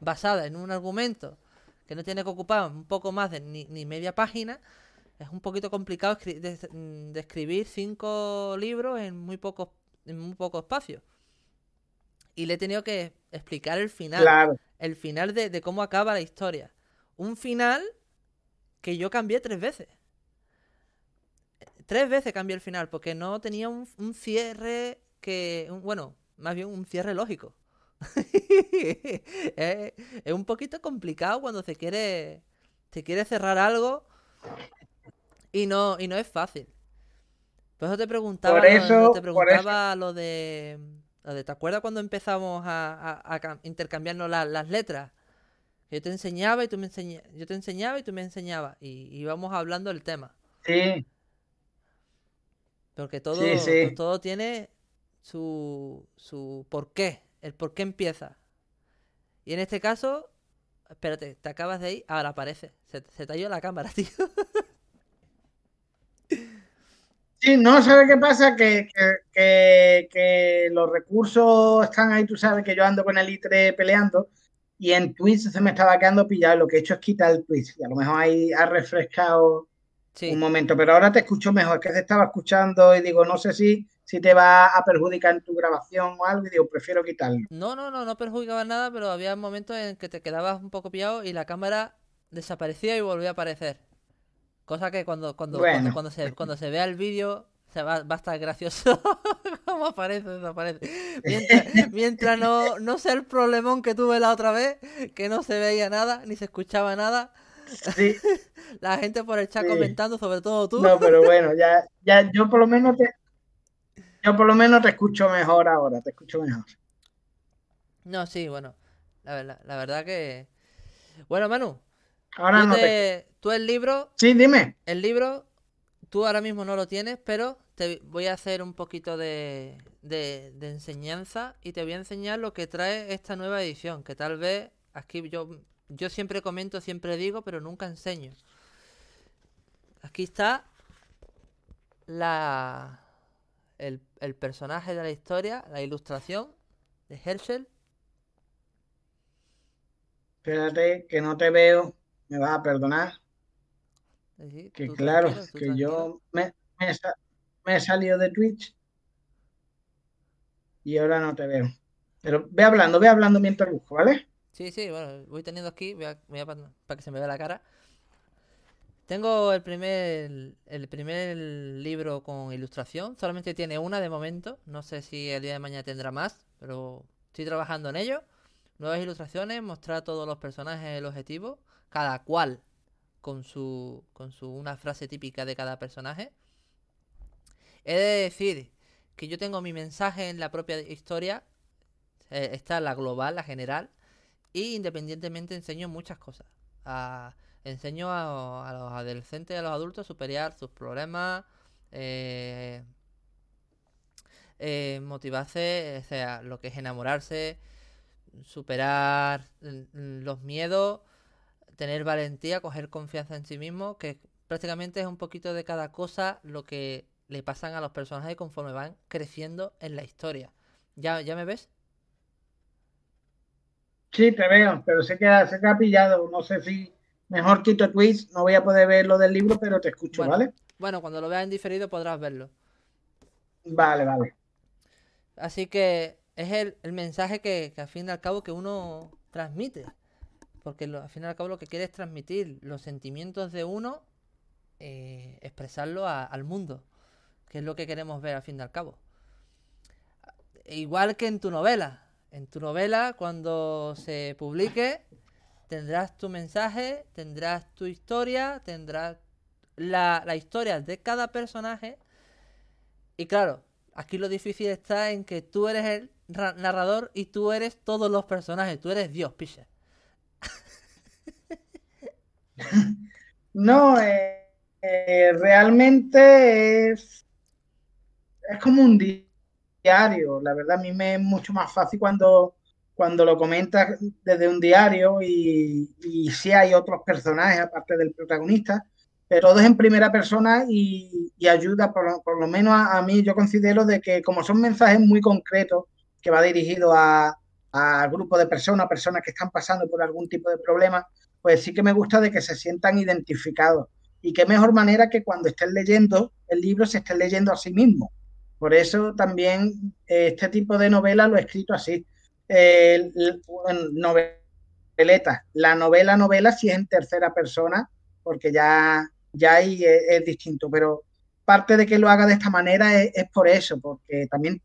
basada en un argumento que no tiene que ocupar un poco más de ni, media página, es un poquito complicado de, escribir cinco libros en muy en muy poco espacio. Y le he tenido que explicar el final, el final de, de cómo acaba la historia. Un final que yo cambié tres veces. Tres veces cambié el final porque no tenía un, cierre que. bueno, más bien un cierre lógico. [laughs] es, un poquito complicado cuando se quiere. Se quiere cerrar algo y no, y no es fácil. Por eso te preguntaba, lo, te preguntaba lo de. ¿Te acuerdas cuando empezamos a, intercambiarnos las letras? Yo te enseñaba y tú me enseñabas. Yo te enseñaba y tú me enseñabas. Y íbamos hablando del tema. Sí. Porque todo, todo tiene su, su por qué, el por qué empieza. Y en este caso, espérate, te acabas de ir, ahora aparece. Se, se te ha ido la cámara, [laughs] tío. Sí, no, ¿sabes qué pasa? Que, que, que, los recursos están ahí, tú sabes que yo ando con el i3 peleando y en Twitch se me estaba quedando pillado. Lo que he hecho es quitar el Twitch y a lo mejor ahí ha refrescado un momento, pero ahora te escucho mejor, es que te estaba escuchando y digo, no sé si, si te va a perjudicar en tu grabación o algo y digo, prefiero quitarlo. No, no, no, no perjudicaba nada, pero había momentos en que te quedabas un poco pillado y la cámara desaparecía y volvía a aparecer. Cosa que cuando, cuando, cuando, se, cuando se vea el vídeo se va, va, a estar gracioso [laughs] cómo aparece, desaparece. Mientras, [laughs] mientras no, no sea el problemón que tuve la otra vez, que no se veía nada, ni se escuchaba nada, Sí. [laughs] La gente por el chat comentando, sobre todo tú. No, pero bueno, ya, ya yo por lo menos te, yo por lo menos te escucho mejor ahora, te escucho mejor. No, sí, bueno, la verdad, la verdad que... Bueno, Manu, ahora no tú el libro... Sí, dime. El libro, tú ahora mismo no lo tienes, pero te voy a hacer un poquito de, de, de enseñanza y te voy a enseñar lo que trae esta nueva edición, que tal vez aquí yo yo siempre comento, siempre digo, pero nunca enseño. Aquí está la el, personaje de la historia, la ilustración de Herschel. Espérate, que no te veo. Me vas a perdonar. que claro, que yo me, me, me, he salido de Twitch y ahora no te veo. Pero ve hablando, ve hablando mientras busco, ¿vale? Sí, sí, bueno, voy teniendo aquí, voy a, para que se me vea la cara. Tengo el primer, el primer libro con ilustración, solamente tiene una de momento, no sé si el día de mañana tendrá más, pero estoy trabajando en ello. Nuevas ilustraciones, mostrar todos los personajes, el objetivo, cada cual con su, con su una frase típica de cada personaje. He de decir que yo tengo mi mensaje en la propia historia, eh, está la global, la general, y independientemente enseño muchas cosas. enseño a, los adolescentes y a los adultos a superar sus problemas, eh, eh, motivarse, o sea, lo que es enamorarse, superar los miedos, tener valentía, coger confianza en sí mismo, que prácticamente es un poquito de cada cosa lo que le pasan a los personajes conforme van creciendo en la historia. ¿Ya, ya me ves? Sí, te veo, pero sé que, se ha pillado. No sé si mejor quito tweets, no voy a poder ver lo del libro, pero te escucho, ¿vale? Bueno, cuando lo veas en diferido podrás verlo. Vale, vale. Así que es el, mensaje que, al fin y al cabo que uno transmite. Porque al fin y al cabo lo que quiere es transmitir los sentimientos de uno, eh, expresarlo al mundo. Que es lo que queremos ver al fin y al cabo. Igual que en tu novela. En tu novela, cuando se publique, tendrás tu mensaje, tendrás tu historia, tendrás la, la historia de cada personaje. Y claro, aquí lo difícil está en que tú eres el narrador y tú eres todos los personajes. Tú eres Dios, piche. No, eh, eh, realmente es, es como un diario. La verdad, a mí me es mucho más fácil cuando, cuando lo comentas desde un diario y, y si hay otros personajes aparte del protagonista, pero todo es en primera persona y, ayuda, por, por, lo menos a, mí, yo considero de que como son mensajes muy concretos, que va dirigido a, a grupos de personas, personas que están pasando por algún tipo de problema, pues sí que me gusta de que se sientan identificados. Y qué mejor manera que cuando estén leyendo el libro se estén leyendo a sí mismo. Por eso también eh, este tipo de novela lo he escrito así. Eh, noveleta. La novela, novela sí es en tercera persona, porque ya ya ahí es, distinto, pero parte de que lo haga de esta manera es, por eso, porque también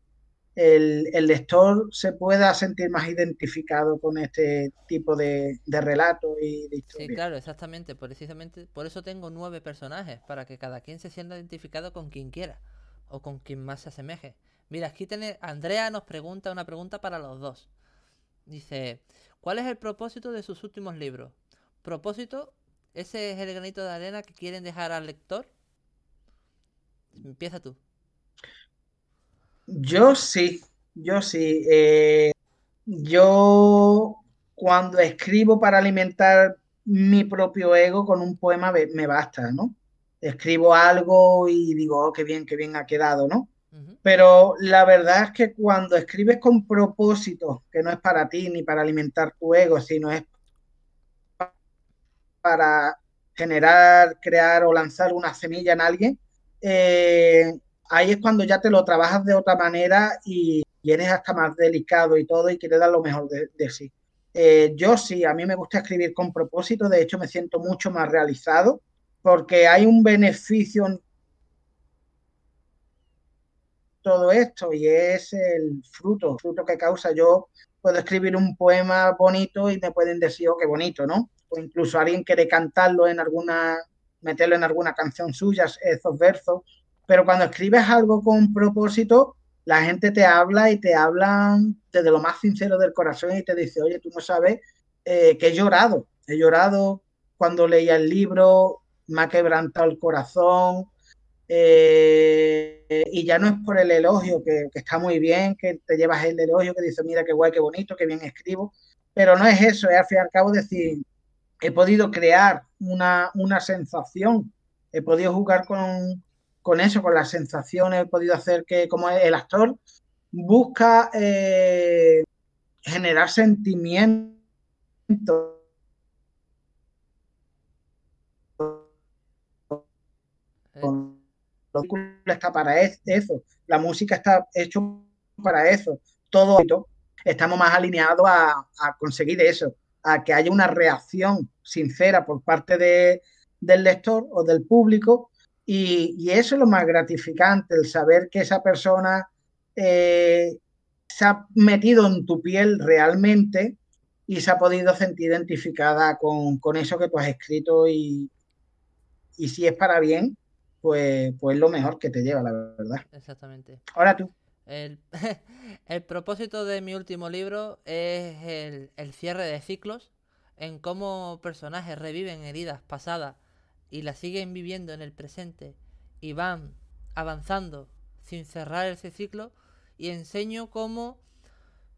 el, lector se pueda sentir más identificado con este tipo de, relato y de historia. Sí, claro, exactamente. Precisamente por eso tengo nueve personajes, para que cada quien se sienta identificado con quien quiera o con quien más se asemeje. Mira, aquí tiene, Andrea nos pregunta una pregunta para los dos. Dice, ¿cuál es el propósito de sus últimos libros? Propósito ¿Ese es el granito de arena que quieren dejar al lector? Empieza tú. Yo sí, yo sí. Eh, yo cuando escribo para alimentar mi propio ego con un poema me basta, ¿no? Escribo algo y digo, oh, qué bien, qué bien ha quedado, ¿no? Pero la verdad es que cuando escribes con propósito, que no es para ti ni para alimentar tu ego, sino es para generar, crear o lanzar una semilla en alguien, eh, ahí es cuando ya te lo trabajas de otra manera y, eres hasta más delicado y todo y quieres dar lo mejor de, sí. Eh, yo sí, a mí me gusta escribir con propósito, de hecho me siento mucho más realizado porque hay un beneficio en todo esto y es el fruto, el fruto que causa. Yo puedo escribir un poema bonito y me pueden decir, oh, qué bonito, ¿no? o incluso alguien quiere cantarlo en alguna, meterlo en alguna canción suya, esos versos, pero cuando escribes algo con propósito, la gente te habla y te hablan desde lo más sincero del corazón y te dice, oye, tú no sabes eh, que he llorado, he llorado cuando leía el libro, me ha quebrantado el corazón, eh, y ya no es por el elogio, que, que, está muy bien, que te llevas el elogio, que dice, mira qué guay, qué bonito, qué bien escribo, pero no es eso, es al fin y al cabo decir, he podido crear una, sensación, he podido jugar con, eso, con las sensaciones, he podido hacer que como el actor busca eh, generar sentimientos. La película está para eso, la música está hecho para eso, todo estamos más alineados a, a conseguir eso a que haya una reacción sincera por parte de, del lector o del público y, eso es lo más gratificante, el saber que esa persona eh, se ha metido en tu piel realmente y se ha podido sentir identificada con, eso que tú has escrito y, y si es para bien, pues, pues lo mejor que te lleva, la verdad. Exactamente. Ahora tú. El, [laughs] el propósito de mi último libro es el, el, cierre de ciclos, en cómo personajes reviven heridas pasadas y las siguen viviendo en el presente y van avanzando sin cerrar ese ciclo y enseño cómo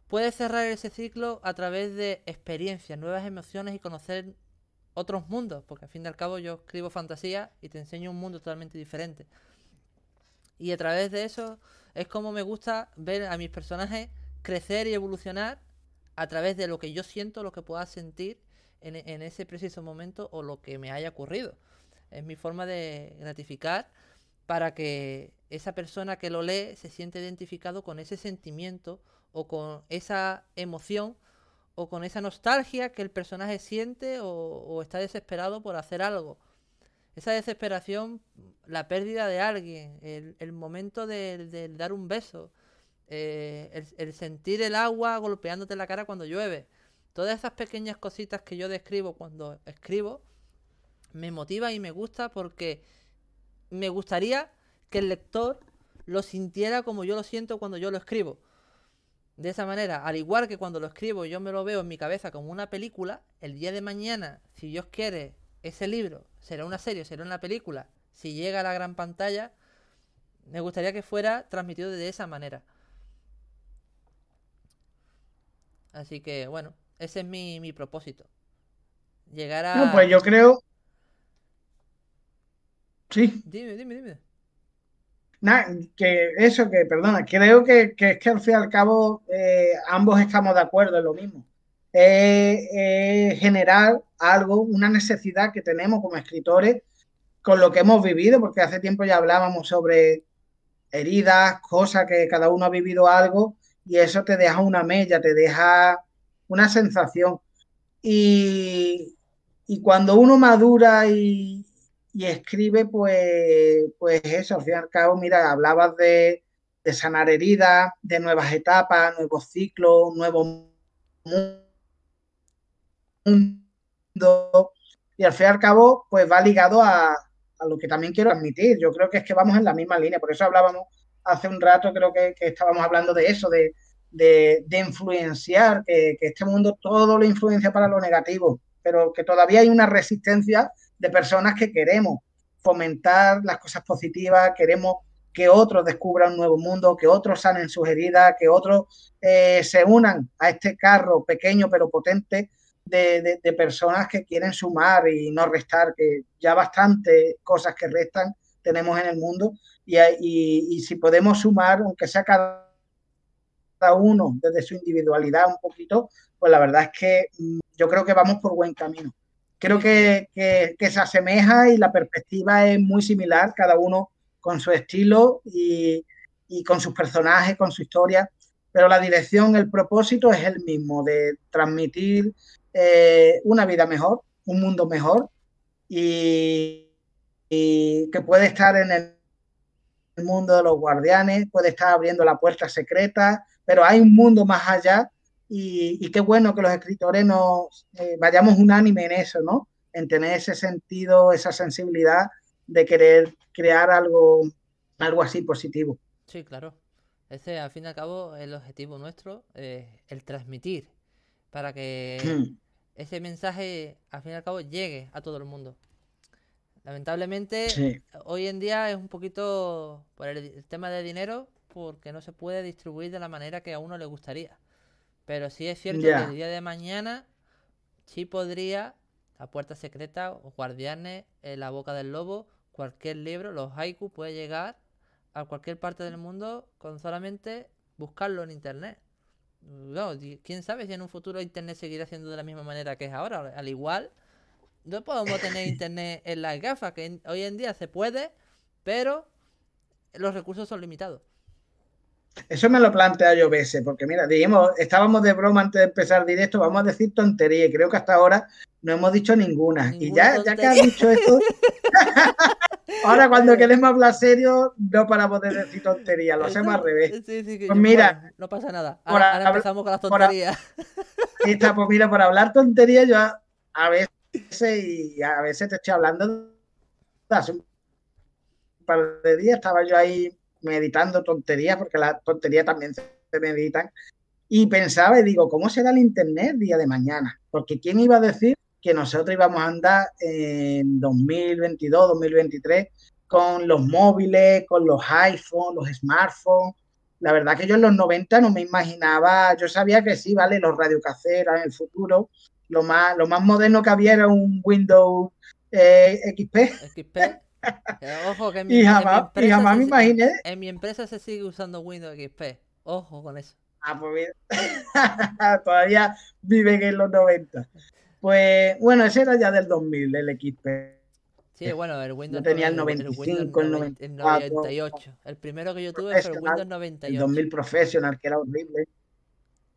puedes cerrar ese ciclo a través de experiencias, nuevas emociones y conocer otros mundos, porque al fin y al cabo yo escribo fantasía y te enseño un mundo totalmente diferente. Y a través de eso es como me gusta ver a mis personajes crecer y evolucionar a través de lo que yo siento, lo que pueda sentir en, en ese preciso momento o lo que me haya ocurrido. Es mi forma de gratificar para que esa persona que lo lee se siente identificado con ese sentimiento o con esa emoción o con esa nostalgia que el personaje siente o, está desesperado por hacer algo. Esa desesperación, la pérdida de alguien, el, momento de, dar un beso, eh, el, sentir el agua golpeándote la cara cuando llueve. Todas esas pequeñas cositas que yo describo cuando escribo, me motiva y me gusta porque me gustaría que el lector lo sintiera como yo lo siento cuando yo lo escribo. De esa manera, al igual que cuando lo escribo yo me lo veo en mi cabeza como una película, el día de mañana, si Dios quiere, ese libro será una serie, será una película, si llega a la gran pantalla, me gustaría que fuera transmitido de esa manera. Así que bueno, ese es mi, mi propósito. Llegar a... Pues yo creo... Sí. Dime, dime, dime que eso, que perdona, creo que, es que al fin y al cabo eh, ambos estamos de acuerdo en lo mismo. Es generar algo, una necesidad que tenemos como escritores con lo que hemos vivido, porque hace tiempo ya hablábamos sobre heridas, cosas que cada uno ha vivido algo y eso te deja una mella, te deja una sensación. Y, y cuando uno madura y, y escribe, pues, pues eso, al fin y al cabo, mira, hablabas de, sanar heridas, de nuevas etapas, nuevos ciclos, nuevos mundo, y al fin y al cabo, pues va ligado a, lo que también quiero admitir. Yo creo que es que vamos en la misma línea, por eso hablábamos hace un rato, creo que, estábamos hablando de eso, de, de, influenciar, que, que, este mundo todo lo influencia para lo negativo, pero que todavía hay una resistencia de personas que queremos fomentar las cosas positivas, queremos que otros descubran un nuevo mundo, que otros sanen sus heridas, que otros eh, se unan a este carro pequeño pero potente de, personas que quieren sumar y no restar, que ya bastante cosas que restan tenemos en el mundo. Y, y si podemos sumar, aunque sea cada uno desde su individualidad un poquito, pues la verdad es que mm, yo creo que vamos por buen camino creo que, se asemeja y la perspectiva es muy similar, cada uno con su estilo y, con sus personajes, con su historia, pero la dirección, el propósito es el mismo, de transmitir eh, una vida mejor, un mundo mejor y, que puede estar en el mundo de los guardianes, puede estar abriendo la puerta secreta, pero hay un mundo más allá y, qué bueno que los escritores nos eh, vayamos unánime en eso, ¿no? En tener ese sentido, esa sensibilidad de querer crear algo, algo así positivo. Sí, claro. Ese, al fin y al cabo, el objetivo nuestro es el transmitir para que hmm. ese mensaje, al fin y al cabo, llegue a todo el mundo. Lamentablemente, hoy en día es un poquito por el tema de dinero, porque no se puede distribuir de la manera que a uno le gustaría. Pero sí es cierto que el día de mañana sí podría La Puerta Secreta, o Guardianes, La Boca del Lobo, cualquier libro, los haiku puede llegar a cualquier parte del mundo con solamente buscarlo en internet. quién sabe si en un futuro internet seguirá siendo de la misma manera que es ahora. Al igual, no podemos tener internet en las gafas, que hoy en día se puede, pero los recursos son limitados. Eso me lo plantea yo veces, porque mira, dijimos, estábamos de broma antes de empezar directo, vamos a decir tontería, y creo que hasta ahora no hemos dicho ninguna. y ya, ya que has dicho esto, [laughs] ahora cuando queremos hablar serio, no para poder decir tontería, lo hacemos al revés. pues mira, no pasa nada. Ahora, empezamos con las tonterías. [laughs] está, pues mira, por hablar tontería, yo a, veces, y a veces te estoy hablando hace un par de días, estaba yo ahí meditando tonterías, porque las tonterías también se meditan, y pensaba y digo, ¿cómo será el Internet día de mañana? Porque ¿quién iba a decir que nosotros íbamos a andar en 2022, 2023 con los móviles, con los iPhones, los smartphones, la verdad que yo en los 90 no me imaginaba, yo sabía que sí, vale, los radiocaseras en el futuro, lo más, lo más moderno que había era un Windows eh, XP. XP. Eh, ojo, que en mi, y jamás, y jamás me imaginé. En mi empresa se sigue usando Windows XP. Ojo con eso. Ah, pues [laughs] todavía viven en los 90. Pues bueno, ese era ya del 2000, el XP. Sí, bueno, el Windows. Yo tenía el 95, el, 98. El primero que yo tuve fue el Windows 98. El 2000 Professional, que era horrible.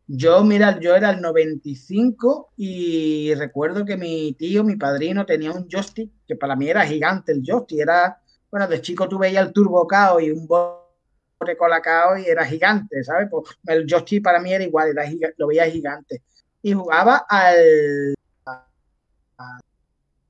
Yo, mira, yo era el 95 y recuerdo que mi tío, mi padrino, tenía un joystick que para mí era gigante. El joystick era, bueno, de chico tú veías el Turbo Cao y un bote colacao y era gigante, ¿sabes? Pues el joystick para mí era igual, era lo veía gigante. Y jugaba al,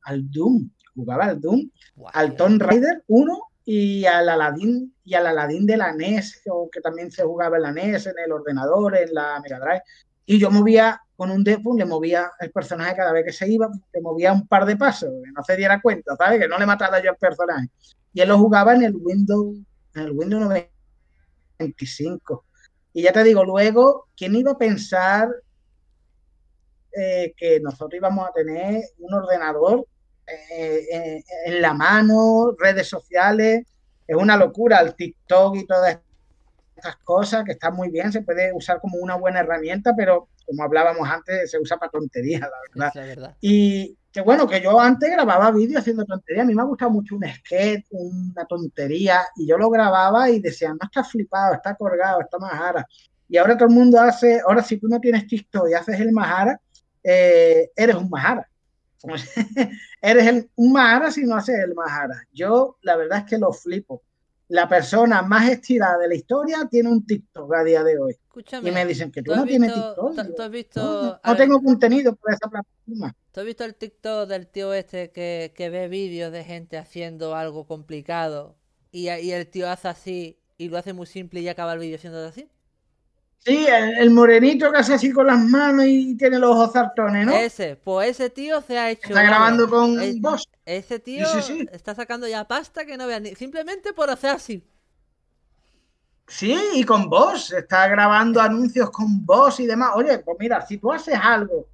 al Doom jugaba al Doom, al Tomb Raider 1 y al Aladdin y al Aladdin de la NES, que también se jugaba en la NES, en el ordenador, en la Mega Drive. Y yo movía con un depo, le movía el personaje cada vez que se iba, le movía un par de pasos, que no se diera cuenta, ¿sabes? Que no le matara yo al personaje. Y él lo jugaba en el Windows, en el Windows 95. Y ya te digo, luego, ¿quién iba a pensar eh, que nosotros íbamos a tener un ordenador eh, en la mano, redes sociales, es una locura el TikTok y todas estas cosas que están muy bien, se puede usar como una buena herramienta, pero como hablábamos antes, se usa para tonterías, la verdad. Y que bueno, que yo antes grababa vídeos haciendo tonterías, a mí me ha gustado mucho un sketch, una tontería, y yo lo grababa y decía, no está flipado, está colgado, está majara. Y ahora todo el mundo hace, ahora si tú no tienes TikTok y haces el majara, eh, eres un majara. [laughs] eres el, un Mahara si no haces el Mahara. Yo, la verdad es que lo flipo. La persona más estirada de la historia tiene un TikTok a día de hoy. y me dicen que tú, no tienes TikTok. no, tengo contenido por esa plataforma. ¿Tú has visto el TikTok del tío este que, que ve vídeos de gente haciendo algo complicado y, y el tío hace así y lo hace muy simple y acaba el vídeo siendo así? Sí, el, morenito que hace así con las manos y tiene los ojos zartones, ¿no? Ese, pues ese tío se ha hecho. Está grabando con vos. Ese tío está sacando ya pasta que no vean, simplemente por hacer así. Sí, y con vos. Está grabando anuncios con vos y demás. Oye, pues mira, si tú haces algo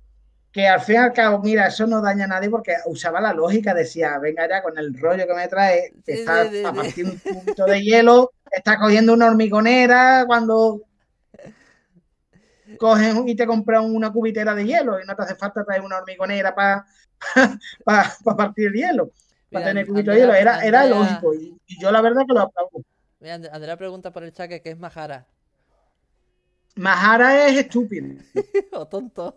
que al fin y al cabo, mira, eso no daña a nadie porque usaba la lógica, decía, venga ya con el rollo que me trae, está a partir un punto de hielo, está cogiendo una hormigonera cuando coges y te compras una cubitera de hielo y no te hace falta traer una hormigonera para [laughs] partir hielo, para tener cubito de hielo. Era, era lógico y, yo la verdad que lo aplaudo. Mira, Andrea pregunta por el chat que qué es Majara. Majara es estúpido. [laughs] o tonto.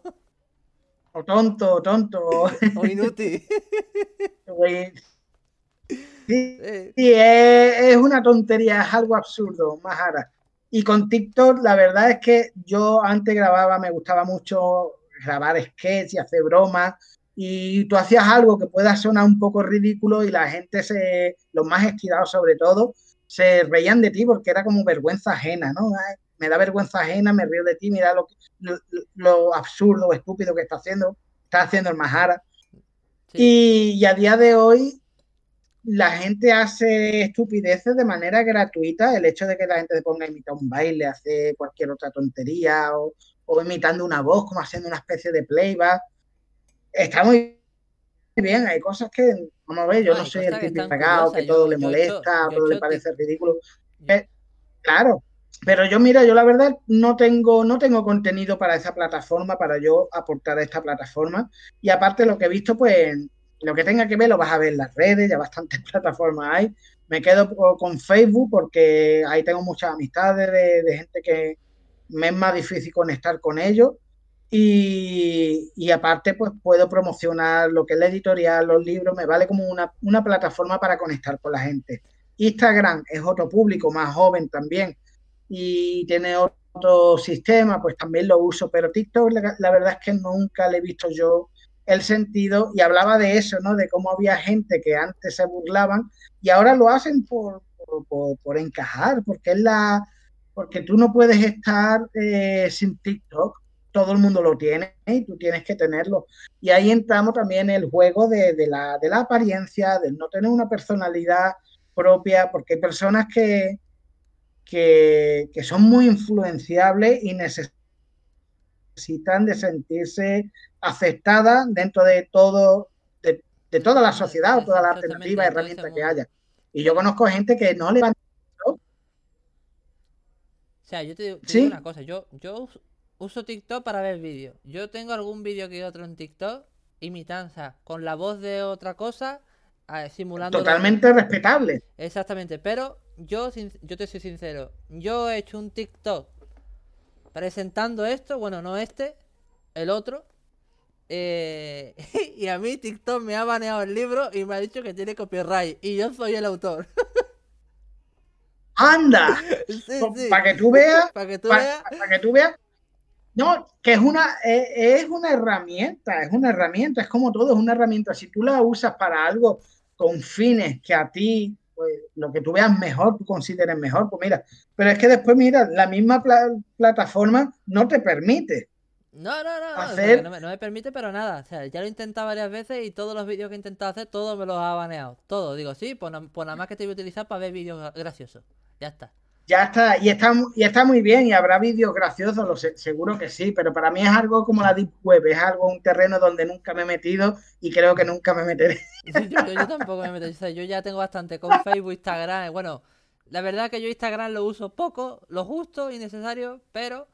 O tonto, o tonto. [laughs] o inútil. sí, sí es, es, una tontería, es algo absurdo, Majara. Y con TikTok, la verdad es que yo antes grababa, me gustaba mucho grabar sketches y hacer bromas. Y tú hacías algo que pueda sonar un poco ridículo y la gente, se, los más estirados sobre todo, se reían de ti porque era como vergüenza ajena, ¿no? me da vergüenza ajena, me río de ti, mira lo, lo, lo absurdo, estúpido que está haciendo, está haciendo el Mahara. y, a día de hoy la gente hace estupideces de manera gratuita, el hecho de que la gente se ponga a imitar un baile, hace cualquier otra tontería o, imitando una voz, como haciendo una especie de playback, está muy bien, hay cosas que, vamos a ver, yo no, soy el típico pegado que todo le molesta, todo le parece ridículo. Eh, claro, pero yo mira, yo la verdad no tengo, no tengo contenido para esa plataforma, para yo aportar a esta plataforma. Y aparte lo que he visto, pues lo que tenga que ver lo vas a ver en las redes, ya bastantes [laughs] plataformas hay. Me quedo con Facebook porque ahí tengo muchas amistades de, gente que me es más difícil conectar con ellos. Y, aparte, pues puedo promocionar lo que es la editorial, los libros, me vale como una, una plataforma para conectar con la gente. Instagram es otro público más joven también y tiene otro sistema, pues también lo uso, pero TikTok la verdad es que nunca le he visto yo el sentido y hablaba de eso, ¿no? De cómo había gente que antes se burlaban y ahora lo hacen por, por, encajar, porque es la porque tú no puedes estar eh, sin TikTok, todo el mundo lo tiene y tú tienes que tenerlo. Y ahí entramos también en el juego de, la, de la apariencia, de no tener una personalidad propia, porque hay personas que, que, son muy influenciables y necesitan de sentirse aceptadas dentro de todo, de, toda la sociedad o toda la alternativa, herramienta que haya. Y yo conozco gente que no le van o sea, yo te digo, una cosa, yo, yo uso TikTok para ver vídeos. Yo tengo algún vídeo que otro en TikTok imitanza con la voz de otra cosa, simulando. Totalmente respetable. Exactamente, pero yo, yo te soy sincero, yo he hecho un TikTok presentando esto, bueno, no este, el otro. Eh, [laughs] y a mí TikTok me ha baneado el libro y me ha dicho que tiene copyright. Y yo soy el autor. [laughs] ¡Anda! Para que tú veas. Para que tú veas. Para que tú veas no, que es una, eh, es una herramienta, es una herramienta, es como todo, es una herramienta. Si tú la usas para algo con fines que a ti, pues, lo que tú veas mejor, tú consideres mejor, pues mira, pero es que después, mira, la misma plataforma no te permite. No, no, no, no, me, permite, pero nada. O sea, ya lo he intentado varias veces y todos los vídeos que he intentado hacer, todos me los ha baneado. Todo. Digo, sí, pues, pues nada más que te voy a utilizar para ver vídeos graciosos. Ya está. Ya está, y está, y está muy bien, y habrá vídeos graciosos, lo seguro que sí, pero para mí es algo como la Deep Web, es algo, un terreno donde nunca me he metido y creo que nunca me meteré. [laughs] yo, tampoco me he metido, yo ya tengo bastante con Facebook, Instagram, bueno, la verdad que yo Instagram lo uso poco, lo justo y necesario, pero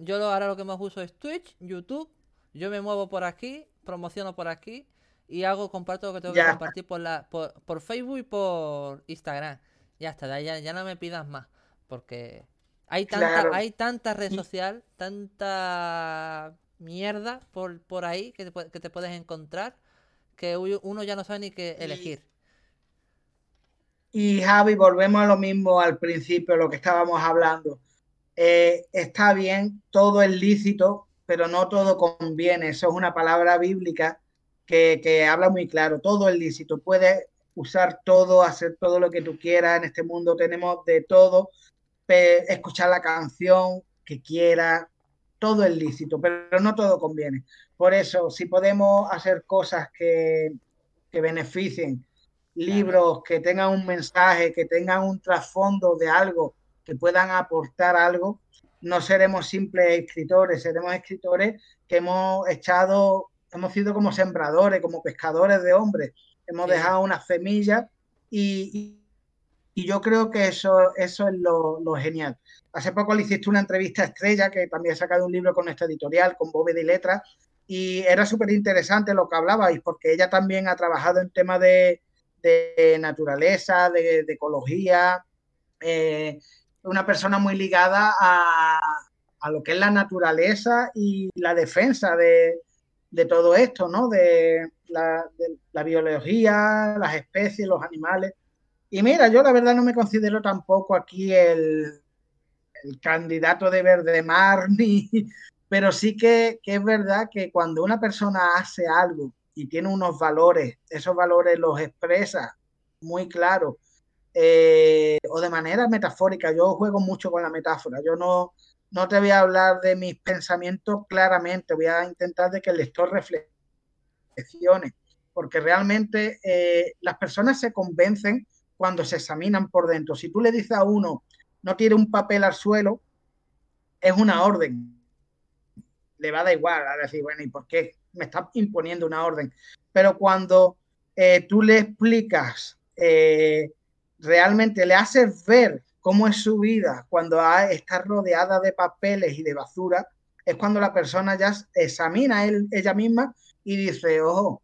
yo lo, ahora lo que más uso es Twitch, YouTube, yo me muevo por aquí, promociono por aquí y hago, comparto lo que tengo que compartir por, la, por, Facebook y por Instagram. Ya está, ya, ya no me pidas más. Porque hay tanta, hay tanta red social, tanta mierda por, por ahí que te, que te puedes encontrar que uno ya no sabe ni qué elegir. Y Javi, volvemos a lo mismo al principio, lo que estábamos hablando. Eh, está bien, todo es lícito, pero no todo conviene. Eso es una palabra bíblica que, que habla muy claro. Todo es lícito. Puedes usar todo, hacer todo lo que tú quieras. En este mundo tenemos de todo, escuchar la canción que quiera, todo es lícito, pero no todo conviene. Por eso, si podemos hacer cosas que, que beneficien, libros que tengan un mensaje, que tengan un trasfondo de algo, que puedan aportar algo, no seremos simples escritores, seremos escritores que hemos echado, hemos sido como sembradores, como pescadores de hombres, hemos dejado una semilla y, y yo creo que eso, eso es lo, genial. Hace poco le hiciste una entrevista a Estrella, que también ha sacado un libro con esta editorial, con Bóveda y Letras, y era súper interesante lo que hablabais, porque ella también ha trabajado en temas de, naturaleza, de, ecología, eh, una persona muy ligada a, lo que es la naturaleza y la defensa de, todo esto, ¿no? De la, de biología, las especies, los animales. Y mira, yo la verdad no me considero tampoco aquí el, candidato de verde mar, [laughs] ni, pero sí que, es verdad que cuando una persona hace algo y tiene unos valores, esos valores los expresa muy claro, eh, o de manera metafórica, yo juego mucho con la metáfora, yo no, no te voy a hablar de mis pensamientos claramente, voy a intentar de que el lector reflexione, porque realmente eh, las personas se convencen cuando se examinan por dentro. Si tú le dices a uno, no tire un papel al suelo, es una orden. Le va a dar igual a decir, bueno, ¿y por qué me está imponiendo una orden? Pero cuando eh, tú le explicas, realmente le haces ver cómo es su vida cuando está rodeada de papeles y de basura, es cuando la persona ya examina él, ella misma y dice, ojo,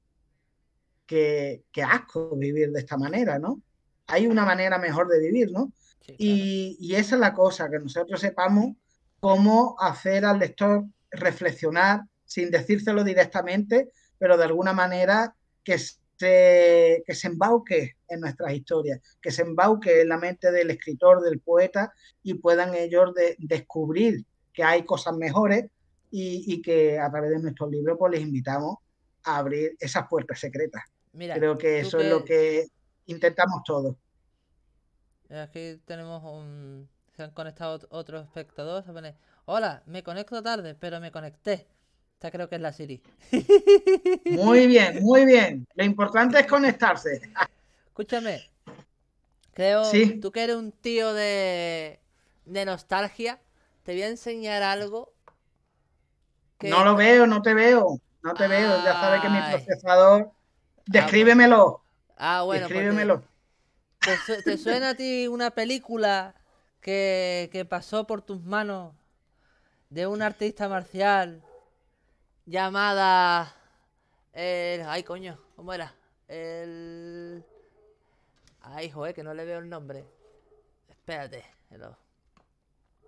qué, qué asco vivir de esta manera, ¿no? hay una manera mejor de vivir, ¿no? y, esa es la cosa, que nosotros sepamos cómo hacer al lector reflexionar sin decírselo directamente, pero de alguna manera que se, que se embauque en nuestras historias, que se embauque en la mente del escritor, del poeta y puedan ellos descubrir que hay cosas mejores y, que a través de nuestros libros pues les invitamos a abrir esas puertas secretas. Creo que eso es lo que intentamos todo. Aquí tenemos un... Se han conectado otros espectadores. Hola, me conecto tarde, pero me conecté. Esta creo que es la Siri. Muy [laughs] bien, muy bien. Lo importante es conectarse. Escúchame. Creo, tú que eres un tío de, de nostalgia, te voy a enseñar algo. No lo veo, no te veo. No te veo. Ya sabes que mi procesador. Descríbemelo. Ah, bueno. Pues Descríbemelo. ¿te, suena a ti una película que, que pasó por tus manos de un artista marcial llamada. El... Ay, coño, ¿cómo era? El. Ay, joder, que no le veo el nombre. Espérate.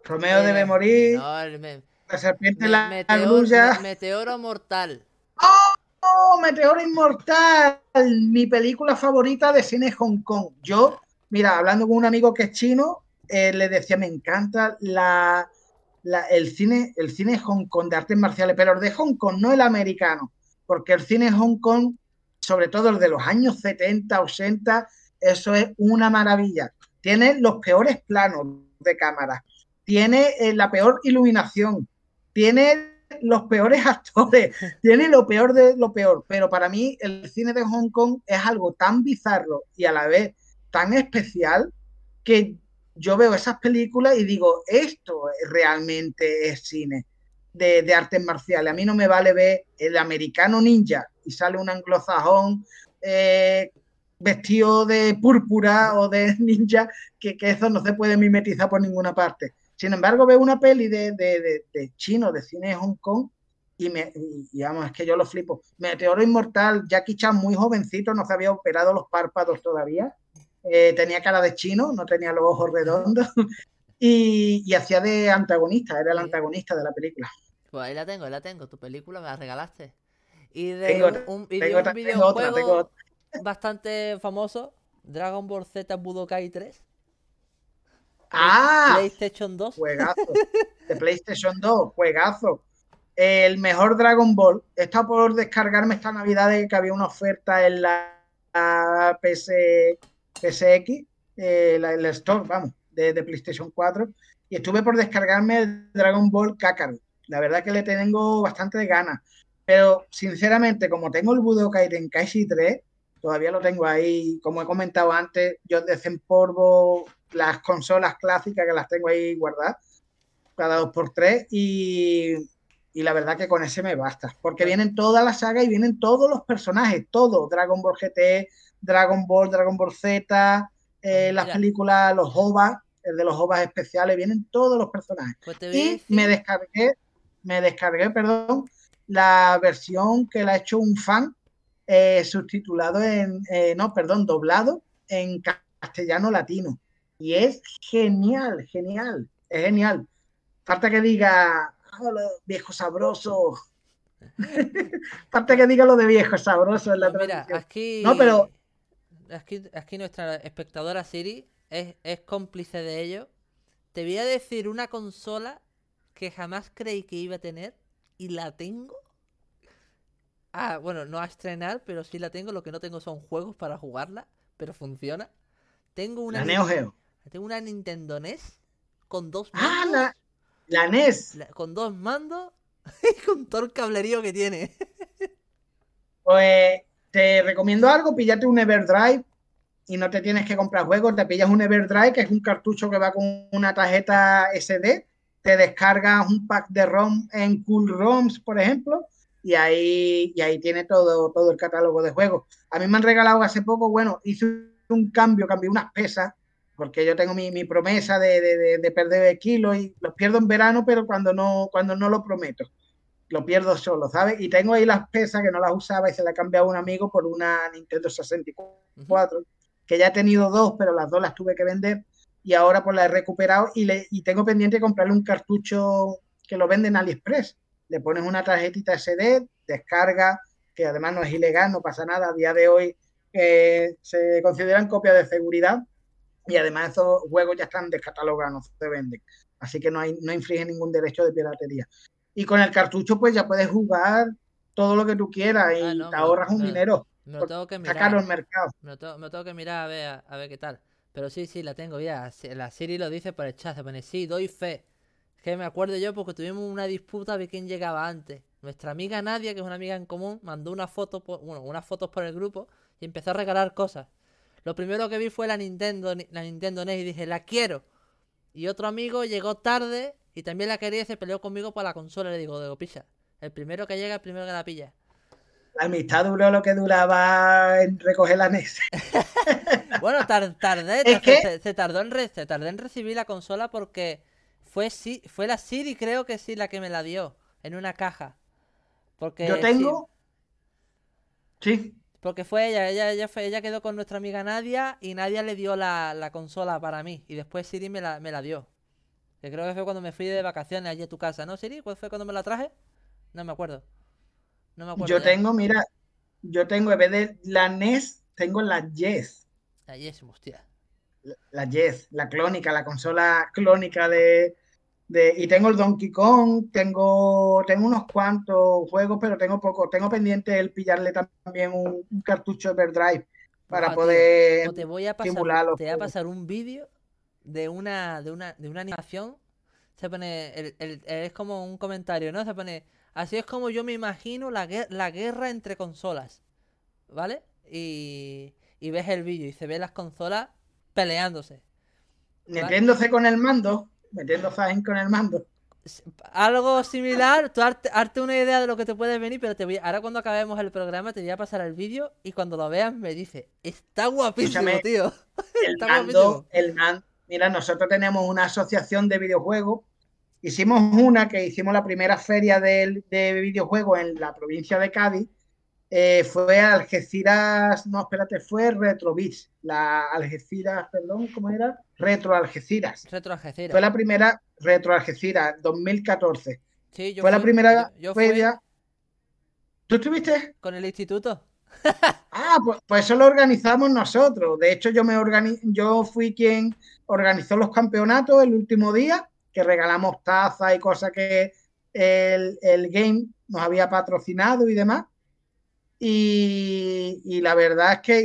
Romeo debe morir. la serpiente la meteor, Meteoro mortal. ¡Oh! Meteoro inmortal. Mi película favorita de cine Hong Kong. Yo, mira, hablando con un amigo que es chino, eh, le decía, me encanta la, el, cine, el cine Hong Kong de artes marciales, pero el de Hong Kong, no el americano, porque el cine Hong Kong, sobre todo el de los años 70, 80, eso es una maravilla. Tiene los peores planos de cámara, tiene eh, la peor iluminación, tiene los peores [laughs] actores, tiene lo peor de lo peor, pero para mí el cine de Hong Kong es algo tan bizarro y a la vez tan especial que yo veo esas películas y digo, esto realmente es cine de, artes marciales. A mí no me vale ver el americano ninja y sale un anglosajón eh, vestido de púrpura o de [laughs] ninja, que, eso no se puede mimetizar por ninguna parte. Sin embargo, veo una peli de, de, chino, de cine de Hong Kong, y, me, digamos, es que yo lo flipo. Meteoro Inmortal, Jackie Chan muy jovencito, no se había operado los párpados todavía, eh, tenía cara de chino, no tenía los ojos redondos, [laughs] y, hacía de antagonista, era el antagonista de la película. Pues ahí la tengo, ahí la tengo, tu película me la regalaste. Y de un, videojuego bastante famoso, Dragon Ball Z Budokai 3. Ah, PlayStation 2. Juegazo. [laughs] De PlayStation 2, juegazo. El mejor Dragon Ball. Está por descargarme esta Navidad de que había una oferta en la PC, PSX, eh, la, el store, vamos, de, PlayStation 4. Y estuve por descargarme el Dragon Ball Kakarot. La verdad que le tengo bastante de ganas. Pero sinceramente, como tengo el Budokai Tenkaichi 3, todavía lo tengo ahí. Como he comentado antes, yo desempolvo las consolas clásicas que las tengo ahí guardadas, cada dos por tres, y, y la verdad que con ese me basta, porque vienen toda la saga y vienen todos los personajes, todo, Dragon Ball GT, Dragon Ball, Dragon Ball Z, eh, las películas, los OVA, el de los OVAs especiales, vienen todos los personajes. Pues y me descargué, me descargué, perdón, la versión que la ha hecho un fan eh, subtitulado en, eh, no, perdón, doblado en castellano latino. Y es genial, genial, es genial. Falta que diga, oh, viejo sabroso. [laughs] Falta que diga lo de viejo sabroso en la no, mira, aquí... No, pero... Aquí, aquí nuestra espectadora Siri es, es cómplice de ello. Te voy a decir una consola que jamás creí que iba a tener y la tengo Ah, bueno, no a estrenar, pero sí la tengo. Lo que no tengo son juegos para jugarla, pero funciona. Tengo una. La Neo Geo. Tengo una Nintendo NES con dos ah, mandos. Ah, la, NES. con dos mandos [laughs] y con todo el cablerío que tiene. pues te recomiendo algo: píllate un Everdrive y no te tienes que comprar juegos. Te pillas un Everdrive, que es un cartucho que va con una tarjeta SD. Te descargas un pack de ROM en Cool ROMs, por ejemplo y ahí, y ahí tiene todo, todo el catálogo de juegos. A mí me han regalado hace poco, bueno, hice un cambio, cambié unas pesas, porque yo tengo mi, promesa de, de, perder kilos y los pierdo en verano, pero cuando no, cuando no lo prometo, lo pierdo solo, ¿sabes? Y tengo ahí las pesas que no las usaba y se las cambié a un amigo por una Nintendo 64, que ya he tenido dos, pero las dos las tuve que vender y ahora pues las he recuperado y, le, y tengo pendiente comprarle un cartucho que lo venden en AliExpress le pones una tarjetita SD, descarga, que además no es ilegal, no pasa nada. A día de hoy eh, se consideran copias de seguridad y además esos juegos ya están descatalogados, no se venden. Así que no, hay, no infringe ningún derecho de piratería. Y con el cartucho, pues ya puedes jugar todo lo que tú quieras y ah, te ahorras un dinero. Me tengo que mirar. Sacarlo al mercado. Me tengo, que mirar a ver, a, ver qué tal. Pero sí, sí, la tengo ya. La Siri lo dice por el chat. Se pone, sí, doy fe que me acuerdo yo porque tuvimos una disputa de quién llegaba antes. Nuestra amiga Nadia, que es una amiga en común, mandó una foto, bueno, unas fotos por el grupo y empezó a regalar cosas. Lo primero que vi fue la Nintendo, la Nintendo NES y dije, la quiero. Y otro amigo llegó tarde y también la quería y se peleó conmigo por la consola. Le digo, digo, pilla. El primero que llega, el primero que la pilla. La amistad duró lo que duraba en recoger la NES. [laughs] bueno, tardé, se, tardó en se tardé en recibir la consola porque fue, fue la Siri, creo que sí, la que me la dio, en una caja. Porque Yo tengo... Sí. Porque fue ella, ella, ella, fue, ella quedó con nuestra amiga Nadia y Nadia le dio la, consola para mí. Y después Siri me la, me la dio. Que creo que fue cuando me fui de vacaciones allí a tu casa, ¿no, Siri? ¿Cuál fue cuando me la traje? No me acuerdo. Yo tengo, mira, yo tengo, en vez de la NES, tengo la Yes. La Yes, hostia. La, Yes, la clónica, la consola clónica de, de, y tengo el Donkey Kong, tengo, tengo unos cuantos juegos, pero tengo poco. Tengo pendiente el pillarle también un, cartucho Everdrive para poder te voy a pasar, Te voy a pasar un vídeo de una, de una, de una animación. Se pone, el, es como un comentario, ¿no? Se pone, Así es como yo me imagino la, la guerra entre consolas. ¿Vale? Y, y ves el vídeo y se ve las consolas peleándose. Metiéndose con el mando. Metiéndose con el mando. Algo similar, tú arte, una idea de lo que te puede venir, pero te voy, ahora cuando acabemos el programa te voy a pasar el vídeo y cuando lo veas me dice, está guapísimo, tío. [laughs] El mando, el mando. Mira, nosotros tenemos una asociación de videojuegos Hicimos una que hicimos la primera feria de, videojuegos en la provincia de Cádiz. Eh, fue Algeciras, no, espérate, fue Retrobits. La Algeciras, perdón, ¿cómo era? Retro Algeciras. Retro Algeciras. Fue la primera Retro Algeciras, 2014. Sí, yo fue la primera feria. ¿Tú estuviste? Con el instituto. ah, pues, pues, eso lo organizamos nosotros. De hecho, yo me yo fui quien organizó los campeonatos el último día que regalamos tazas y cosas que el, game nos había patrocinado y demás. Y, la verdad es que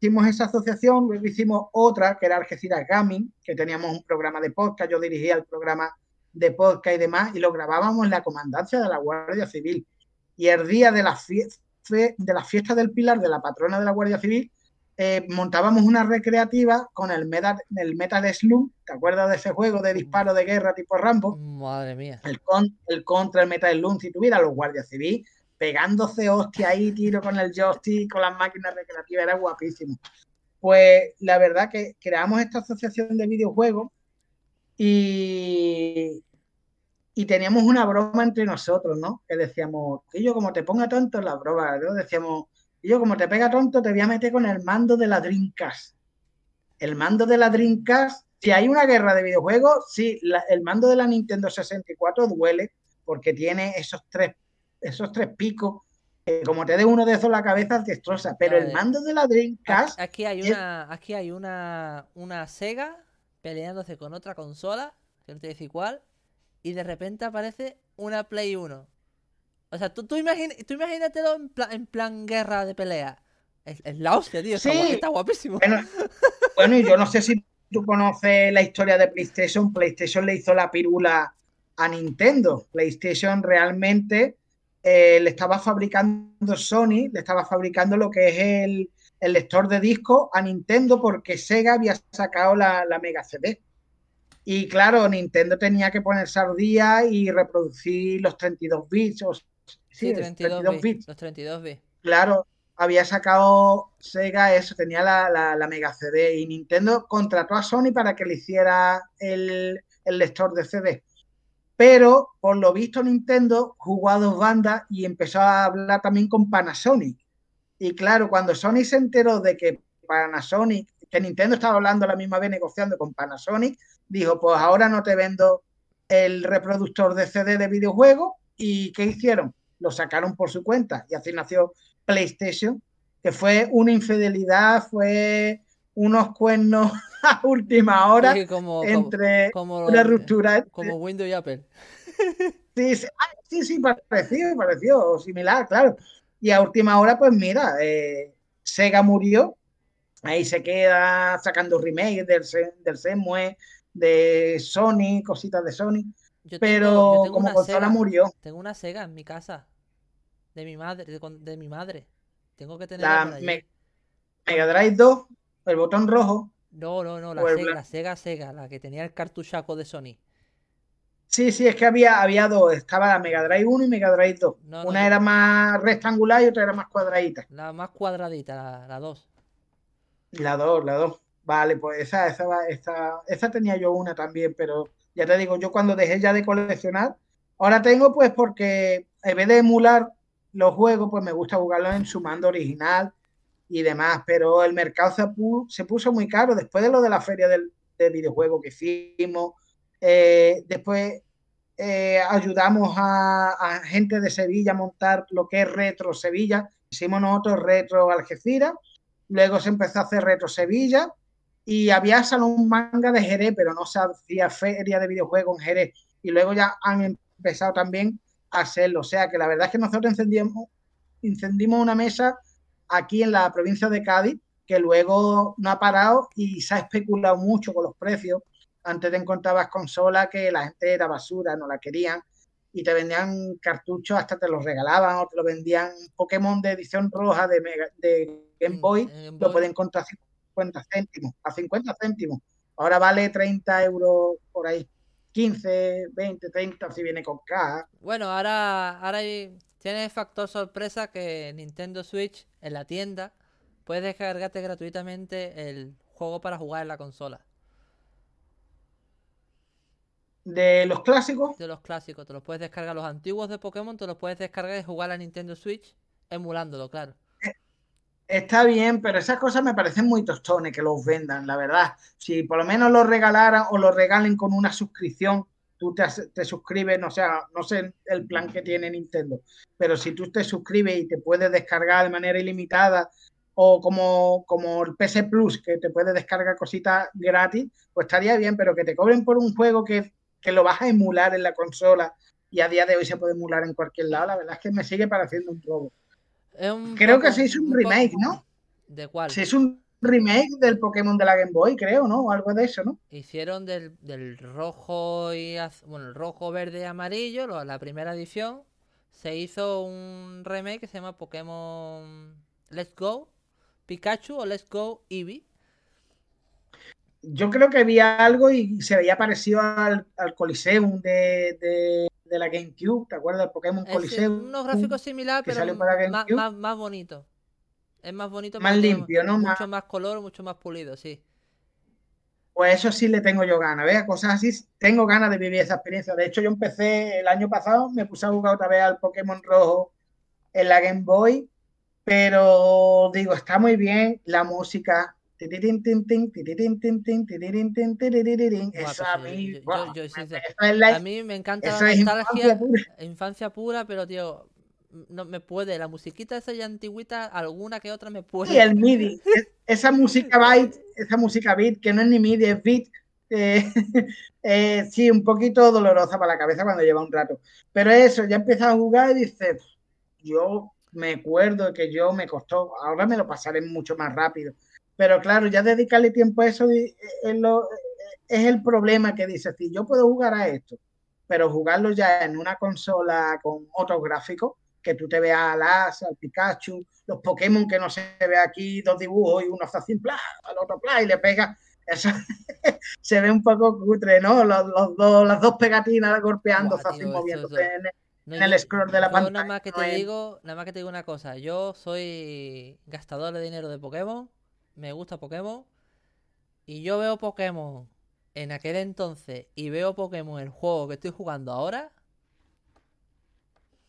hicimos esa asociación, luego hicimos otra que era Algeciras Gaming, que teníamos un programa de podcast, yo dirigía el programa de podcast y demás, y lo grabábamos en la comandancia de la Guardia Civil. Y el día de la, de la fiesta del Pilar de la patrona de la Guardia Civil, eh, montábamos una recreativa con el Metal, el Metal Slum, ¿te acuerdas de ese juego de disparo de guerra tipo Rambo? Madre mía. El, con, el contra el Metal Slum, si tuviera los guardias civiles pegándose hostia ahí, tiro con el joystick, con las máquinas recreativas, era guapísimo. Pues la verdad que creamos esta asociación de videojuegos y, y teníamos una broma entre nosotros, ¿no? Que decíamos, y yo como te ponga tonto en la broma, ¿no? Decíamos, y yo, como te pega tonto, te voy a meter con el mando de la Dreamcast. El mando de la Dreamcast, si hay una guerra de videojuegos, sí, el mando de la Nintendo 64 duele porque tiene esos tres, esos tres picos. como te dé uno de esos la cabeza, te destroza. Pero el mando de la Dreamcast. Aquí hay una, aquí hay una, una Sega peleándose con otra consola, que no te dice cuál, y de repente aparece una Play 1. O sea, tú, tú, tú imagínatelo en, plan guerra de pelea. Es, la hostia, tío. Está, guapísimo. [laughs] Bueno, y yo no sé si tú conoces la historia de PlayStation. PlayStation le hizo la pirula a Nintendo. PlayStation realmente eh, le estaba fabricando Sony, le estaba fabricando lo que es el, lector de disco a Nintendo porque Sega había sacado la, la Mega CD. Y claro, Nintendo tenía que ponerse al día y reproducir los 32 bits o Sí, 32, bits. Los 32 bits. Claro, había sacado Sega eso, tenía la, Mega CD y Nintendo contrató a Sony para que le hiciera el, lector de CD. Pero por lo visto Nintendo jugó a dos bandas y empezó a hablar también con Panasonic. Y claro, cuando Sony se enteró de que Panasonic, que Nintendo estaba hablando la misma vez negociando con Panasonic, dijo, pues ahora no te vendo el reproductor de CD de videojuegos. ¿Y qué hicieron? Lo sacaron por su cuenta y así nació PlayStation, que fue una infidelidad, fue unos cuernos [laughs] a última hora entre una ruptura. Como Windows y Apple. [laughs] Sí, sí, ah, sí, pareció, pareció similar, claro. Y a última hora, pues mira, eh, Sega murió, ahí se queda sacando remakes del, del Semue, de Sony, cositas de Sony. pero como consola murió. Tengo una Sega en mi casa de mi madre, de, de mi madre. Tengo que tener la Mega Drive 2, el botón rojo, No, no, no, la Sega, la- Sega Sega, la que tenía el cartuchaco de Sony. Sí, sí, es que había, había dos. Estaba la Mega Drive 1 y Mega Drive 2. No, no, Una era más rectangular y otra era más cuadradita. La más cuadradita, la, la 2. La dos, la dos. Vale, pues esa, esa, esa, esa tenía yo una también, pero ya te digo, yo cuando dejé ya de coleccionar, ahora tengo pues porque en vez de emular los juegos, pues me gusta jugarlos en su mando original y demás, pero el mercado se, pu- se puso muy caro después de lo de la feria del, de videojuegos que hicimos, eh, después eh, ayudamos a, a gente de Sevilla a montar lo que es Retro Sevilla, hicimos nosotros Retro Algeciras, luego se empezó a hacer Retro Sevilla y había salón manga de Jerez, pero no se hacía feria de videojuegos en Jerez. Y luego ya han empezado también a hacerlo. O sea que la verdad es que nosotros encendimos, encendimos una mesa aquí en la provincia de Cádiz, que luego no ha parado y se ha especulado mucho con los precios. Antes te encontrabas consolas que la gente era basura, no la querían y te vendían cartuchos, hasta te los regalaban o te lo vendían Pokémon de edición roja de, Mega- de Game Mm, Boy, Game lo pueden encontrar a 50 céntimos, a 50 céntimos. Ahora vale 30 euros por ahí, 15, 20, 30 si viene con caja. Bueno, ahora, ahora hay- tiene el factor sorpresa que Nintendo Switch en la tienda puedes descargarte gratuitamente el juego para jugar en la consola. De los clásicos, De los clásicos, te los puedes descargar. Los antiguos de Pokémon te los puedes descargar y jugar a Nintendo Switch emulándolo, claro. Está bien, pero esas cosas me parecen muy tostones que los vendan, la verdad. Si por lo menos los regalaran o los regalen con una suscripción, tú te, te suscribes, no, sé, no sé el plan que tiene Nintendo, pero si tú te suscribes y te puedes descargar de manera ilimitada o como, como el PS Plus, que te puedes descargar cositas gratis, pues estaría bien, pero que te cobren por un juego que, que lo vas a emular en la consola y a día de hoy se puede emular en cualquier lado, la verdad es que me sigue pareciendo un robo. Un Creo que se hizo un remake, ¿no? ¿De cuál? Se hizo un remake del Pokémon de la Game Boy, creo, ¿no? O algo de eso, ¿no? Hicieron del, del rojo y az- bueno, el rojo, verde y amarillo, lo- la primera edición. Se hizo un remake que se llama Pokémon Let's Go Pikachu o Let's Go Eevee. Yo creo que había algo y se veía parecido al, al Coliseum de, de, de la GameCube, ¿te acuerdas del Pokémon Coliseum? unos gráficos similares, pero salió para m- más, más, más bonito. Es más bonito, Más tiene limpio, ¿no? Mucho Más- más color, mucho más pulido, sí. Pues eso sí le tengo yo ganas, ¿ves? Cosas así, tengo ganas de vivir esa experiencia. De hecho, yo empecé el año pasado, me puse a jugar otra vez al Pokémon rojo en la Game Boy, pero digo, está muy bien la música. Pues a mí, yo- yo- yo es la- A mí me encanta la nostalgia, infancia pura. infancia pura, pero tío, no me puede. La musiquita esa ya antigüita, alguna que otra me puede. El MIDI, es- esa [laughs] música byte, esa música beat, que no es ni MIDI, es beat, eh, [laughs] eh, sí, un poquito dolorosa para la cabeza cuando lleva un rato. Pero eso, ya empiezas a jugar y dices, yo me acuerdo que yo me costó, ahora me lo pasaré mucho más rápido. Pero claro, ya dedicarle tiempo a eso eh, es, lo- es el problema que dices, si yo puedo jugar a esto, pero jugarlo ya en una consola con otros gráficos, que tú te veas al As, al Pikachu, los Pokémon que no se ve aquí, dos dibujos y uno ¡plá! al otro ¡plá! y le pega. Eso [laughs] se ve un poco cutre, ¿no? Los, los dos, las dos pegatinas Buah, así tío, eso- moviéndose eso- en el- No, en el yo- scroll de la yo pantalla, Nada más que no te es- digo, nada más que te digo una cosa. Yo soy gastador de dinero de Pokémon. Me gusta Pokémon. Y yo veo Pokémon en aquel entonces y veo Pokémon el juego que estoy jugando ahora.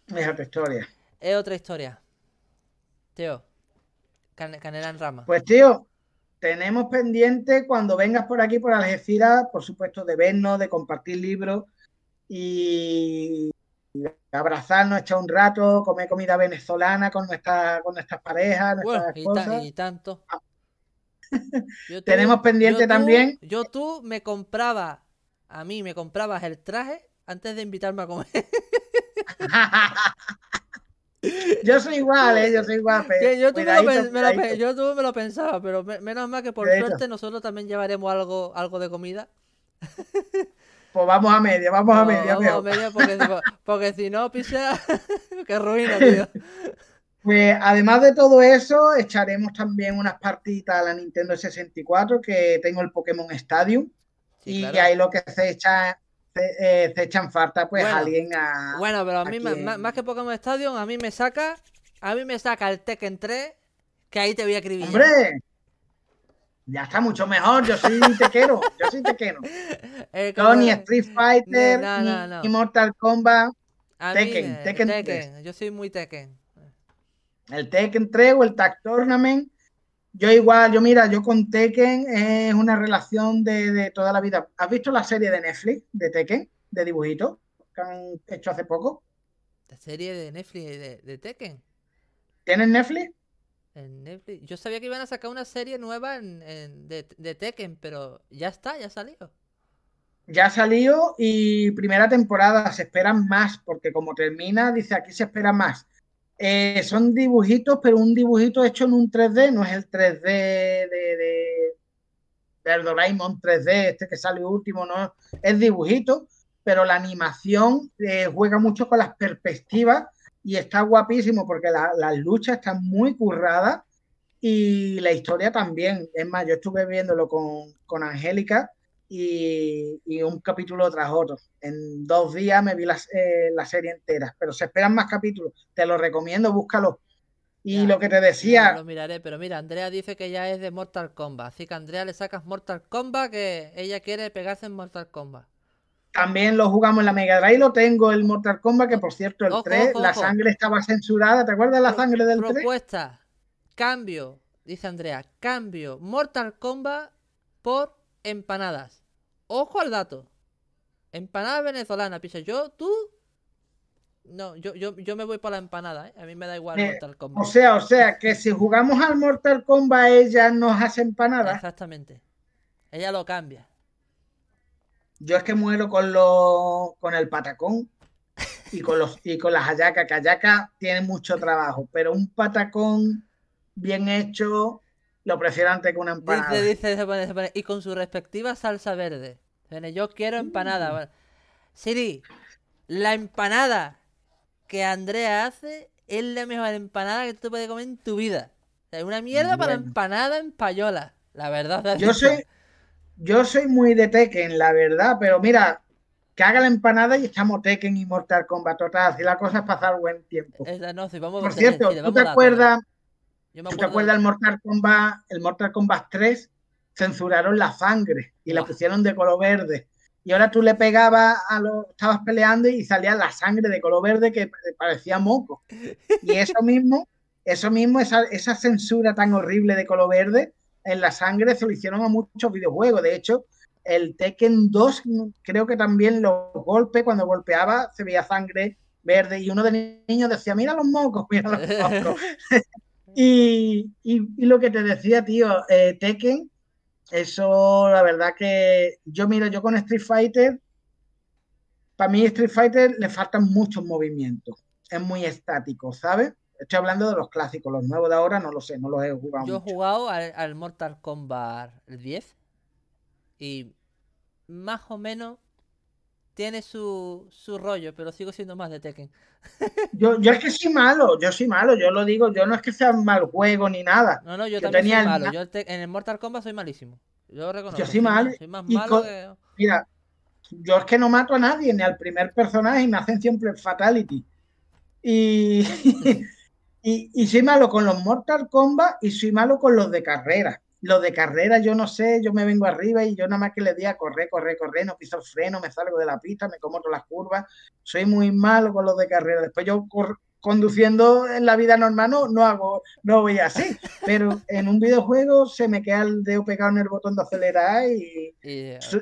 Es otra historia. Es otra historia. Tío. Can- canela en rama. Pues tío, tenemos pendiente cuando vengas por aquí, por Algeciras, por supuesto, de vernos, de compartir libros y abrazarnos, echar un rato, comer comida venezolana con, nuestra, con nuestras parejas, Bueno, nuestras ta- esposas. y tanto. Yo [laughs] tú- Tenemos pendiente yo tú- también- Yo tú me compraba, a mí me comprabas el traje antes de invitarme a comer. [laughs] Yo soy igual, ¿eh? Yo soy igual. pe- [laughs] Que yo, tú me lo, me lo yo tú me lo pensaba, pero me- menos mal que por suerte nosotros también llevaremos algo, algo de comida. Pues vamos a media, vamos a media. vamos a media porque, porque si no, pisa, que ruina, tío. Pues además de todo eso, echaremos también unas partitas a la Nintendo 64, que tengo el Pokémon Stadium. y ahí lo que se echa, se, eh, echan falta, pues alguien a. Bueno, pero a mí, más, que Pokémon Stadium, a mí me saca. A mí me saca el Tekken 3, que ahí te voy a escribir. ¡Hombre! Ya está mucho mejor, yo soy tequero, [laughs] yo soy tequero. Eh, ni Street Fighter, ni, Mortal Kombat. Tekken, Tekken, Tekken, Yo soy muy Tekken el Tekken 3 o el Tag Tournament. Yo igual, yo mira, yo con Tekken es una relación de, toda la vida. ¿Has visto la serie de Netflix de Tekken, de dibujitos, que han hecho hace poco? ¿La serie de Netflix de, Tekken? ¿Tienes Netflix? En Netflix. Yo sabía que iban a sacar una serie nueva de, de, Tekken, pero ya está, ya salió. Ya salió y primera temporada se esperan más, porque como termina, dice aquí se espera más. Eh, son dibujitos, pero un dibujito hecho en un 3D, no es el 3D de, de, de Doraemon 3D, este que sale último, no, es dibujito, pero la animación eh, juega mucho con las perspectivas y está guapísimo porque las luchas están muy curradas y la historia también. Es más, yo estuve viéndolo con, con Angélica y, un capítulo tras otro. En dos días me vi eh, la, serie entera, pero se esperan más capítulos. Te lo recomiendo, búscalo. Y lo que te decía. Lo miraré, pero mira, Andrea dice que ya es de Mortal Kombat. Así que a Andrea le sacas Mortal Kombat que ella quiere pegarse en Mortal Kombat. También lo jugamos en la Mega Drive, lo tengo el Mortal Kombat, que por cierto, el 3, la sangre estaba censurada. ¿Te acuerdas la sangre del 3? Propuesta, cambio, dice Andrea, cambio Mortal Kombat por empanadas. Ojo al dato. Empanada venezolana, pisa. Yo, tú. No, yo, yo, yo me voy por la empanada, ¿eh? A mí me da igual eh, Mortal Kombat. O sea, o sea, que si jugamos al Mortal Kombat, ella nos hace empanada. Exactamente. Ella lo cambia. Yo es que muero con los con el patacón y con los y con las hallacas, que hallacas tiene mucho trabajo, pero un patacón bien hecho lo prefiero antes que una empanada. Dice, dice, y con su respectiva salsa verde. Yo quiero empanada. Mm. Siri, la empanada que Andrea hace es la mejor empanada que tú puedes comer en tu vida. Es una mierda para empanada en payola. La verdad. Yo soy, yo soy muy de Tekken, la verdad, pero mira, que haga la empanada y estamos Tekken y Mortal Kombat total. Así la cosa es pasar buen tiempo. Por cierto, ¿tú te acuerdas? ¿Tú te acuerdas el Mortal Kombat, el Mortal Kombat 3? Censuraron la sangre y la pusieron de color verde. Y ahora tú le pegabas a lo, estabas peleando y salía la sangre de color verde que parecía moco. Y eso [laughs] mismo, eso mismo, esa, esa censura tan horrible de color verde en la sangre se lo hicieron a muchos videojuegos. De hecho, el Tekken 2 creo que también los golpes, cuando golpeaba, se veía sangre verde y uno de niños decía, mira los mocos, mira los mocos. [laughs] Y, lo que te decía, tío, eh, Tekken, eso la verdad que yo miro, yo con Street Fighter, para mí Street Fighter le faltan muchos movimientos, es muy estático, ¿sabes? Estoy hablando de los clásicos, los nuevos de ahora no lo sé, no los he jugado. Yo he jugado al, Mortal Kombat 10 y más o menos tiene su, su rollo, pero sigo siendo más de Tekken. [laughs] Yo, yo es que soy malo, yo soy malo, yo lo digo, yo no es que sea un mal juego ni nada. No, no, yo, también soy malo. Yo en el Mortal Kombat soy malísimo. Yo reconozco. Yo soy, mal. Soy más malo Mira, yo es que no mato a nadie, ni al primer personaje, y me hacen siempre fatality. Y, [laughs] y, y soy malo con los Mortal Kombat y soy malo con los de carrera. Los de carrera, yo no sé, yo me vengo arriba y yo nada más que le di a correr, correr, correr, no piso el freno, me salgo de la pista, me como todas las curvas. Soy muy malo con los de carrera. Después yo conduciendo en la vida normal no, no hago, no voy así. Pero en un videojuego se me queda el dedo pegado en el botón de acelerar y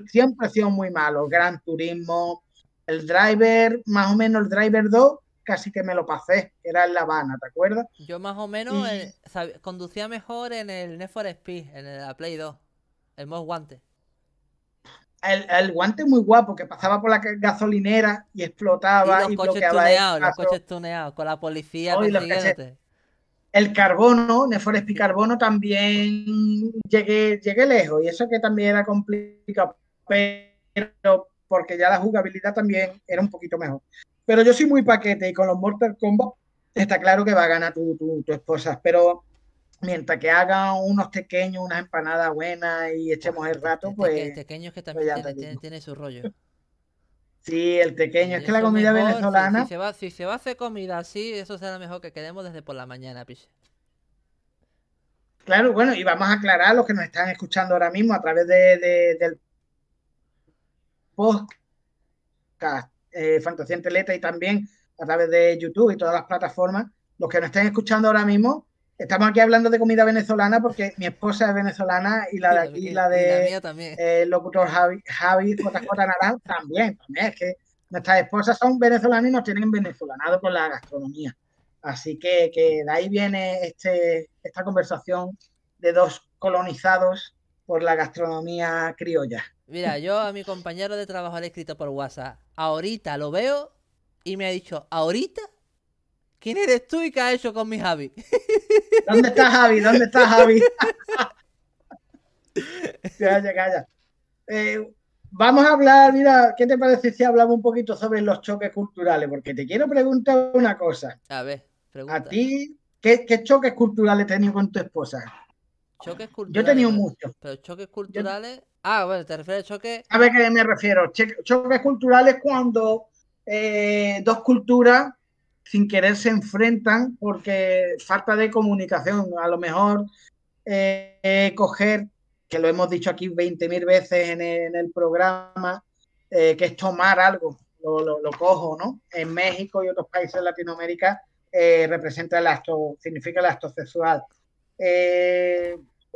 siempre he sido muy malo. Gran Turismo, el Driver, más o menos el Driver 2 casi que me lo pasé, era en La Habana, ¿te acuerdas? Yo más o menos eh, conducía mejor en el Need for Speed, en la Play 2, el Most Guante. El, guante muy guapo, que pasaba por la gasolinera y explotaba y, los coches tuneados, los coches tuneados, con la policía El carbono, Need for Speed Carbono también llegué, llegué lejos y eso que también era complicado, pero porque ya la jugabilidad también era un poquito mejor. Pero yo soy muy paquete y con los Mortal Kombat está claro que va a ganar tu, tu, tu esposa. Pero mientras que haga unos pequeños, unas empanadas buenas y echemos el rato, pues. Tequeños que también pues ya te tiene, tiene, digo. tiene su rollo. Sí, el pequeño. Es que la comida mejor, si- venezolana. Si, se va, si se va a hacer comida así, eso será mejor que quedemos desde por la mañana, piche. Claro, bueno, y vamos a aclarar a los que nos están escuchando ahora mismo a través de, de- del podcast eh, Fantasía en Teleta y también a través de YouTube y todas las plataformas. Los que nos estén escuchando ahora mismo, estamos aquí hablando de comida venezolana porque mi esposa es venezolana y la de aquí, Y- la y de también. el locutor Javi, Javi JJ Naranjo también, también. Es que nuestras esposas son venezolanas y nos tienen venezolanados con la gastronomía. Así que, que de ahí viene este, esta conversación de dos colonizados por la gastronomía criolla. Mira, yo a mi compañero de trabajo le he escrito por WhatsApp. Ahorita lo veo y me ha dicho, ¿ahorita? ¿Quién eres tú y qué has hecho con mi Javi? [laughs] ¿Dónde está Javi? ¿Dónde está Javi? [laughs] calla, calla. Eh, vamos a hablar, mira, ¿qué te parece si hablamos un poquito sobre los choques culturales? Porque te quiero preguntar una cosa. A ver, pregunta. A ti, ¿qué, qué choques culturales has tenido con tu esposa? Choques culturales. Yo he tenido muchos. Pero choques culturales. Ah, bueno, te refieres a choques. ¿Sabes a qué me refiero? Choques culturales cuando eh, dos culturas sin querer se enfrentan porque falta de comunicación. A lo mejor eh, eh, coger, que lo hemos dicho aquí 20.000 veces en el, en el programa, eh, que es tomar algo, lo, lo- lo cojo, ¿no? En México y otros países de Latinoamérica representa el acto, significa el acto sexual.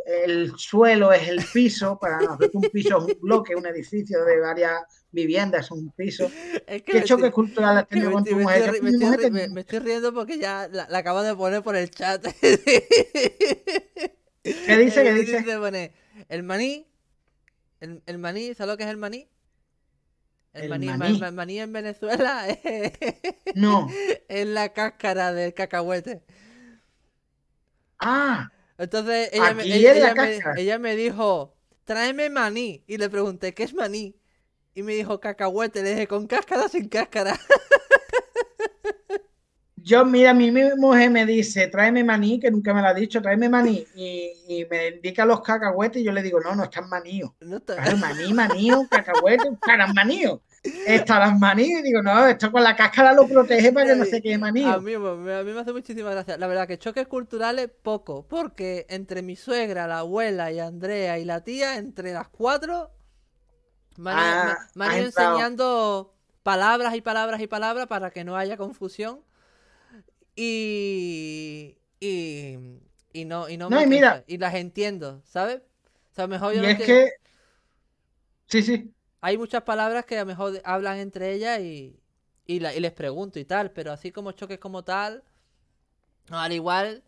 El suelo es el piso, para nosotros un piso es un bloque, un edificio de varias viviendas, un piso. Es que ¿Qué choque estoy- cultural has tenido con tu mujer? me estoy mujer ri- me- tengo- me estoy riendo porque ya la, la acabo de poner por el chat. ¿Qué dice? ¿Qué [laughs] dice? pone, el maní. El, el maní, ¿sabes lo que es el maní? El, El maní, ma- maní. ma- maní en Venezuela [laughs] es, No. es la cáscara del cacahuete. Ah, Entonces ella, me, ella, me, cáscara. ella me dijo, tráeme maní. Y le pregunté, ¿qué es maní? Y me dijo, cacahuete. Le dije, ¿con cáscara o sin cáscara? [laughs] yo, mira, mi, mujer me dice, tráeme maní, que nunca me lo ha dicho, tráeme maní, y, y me indica los cacahuetes, y yo le digo, no, no están maníos. No está- Claro, maní, manío, [laughs] cacahuete, estarán maníos. Estarán maní, y digo, no, esto con la cáscara lo protege para que no se quede A manío. mí, a mí me hace muchísima gracia. La verdad que choques culturales, poco. Porque entre mi suegra, la abuela y Andrea y la tía, entre las cuatro, me han, Ah, me- me han enseñando palabras y palabras y palabras para que no haya confusión. Y. Y. Y no, y no, No, me y mira- y las entiendo, ¿sabes? O sea, mejor yo Y no es que, sí, sí, hay muchas palabras que a lo mejor hablan entre ellas y, y, la- y les pregunto y tal, pero así como choques como tal, no, al igual,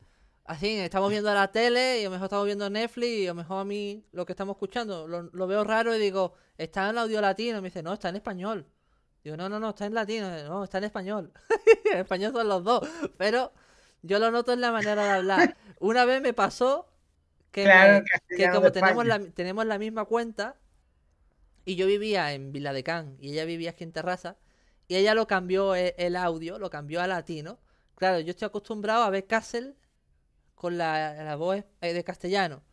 así, estamos viendo la tele y a lo mejor estamos viendo Netflix y a lo mejor a mí lo que estamos escuchando lo, lo veo raro y digo, está en audio latino, y me dice, no, está en español. Digo, no, no, no, está en latino, no, está en español. [laughs] en español son los dos, pero yo lo noto en la manera de hablar. [laughs] Una vez me pasó que, claro, me- el que como tenemos la, tenemos la misma cuenta y yo vivía en Vila de Can y ella vivía aquí en Terraza y ella lo cambió e- el, audio, lo cambió a latino. Claro, yo estoy acostumbrado a ver Castle con la, la voz eh, de castellano.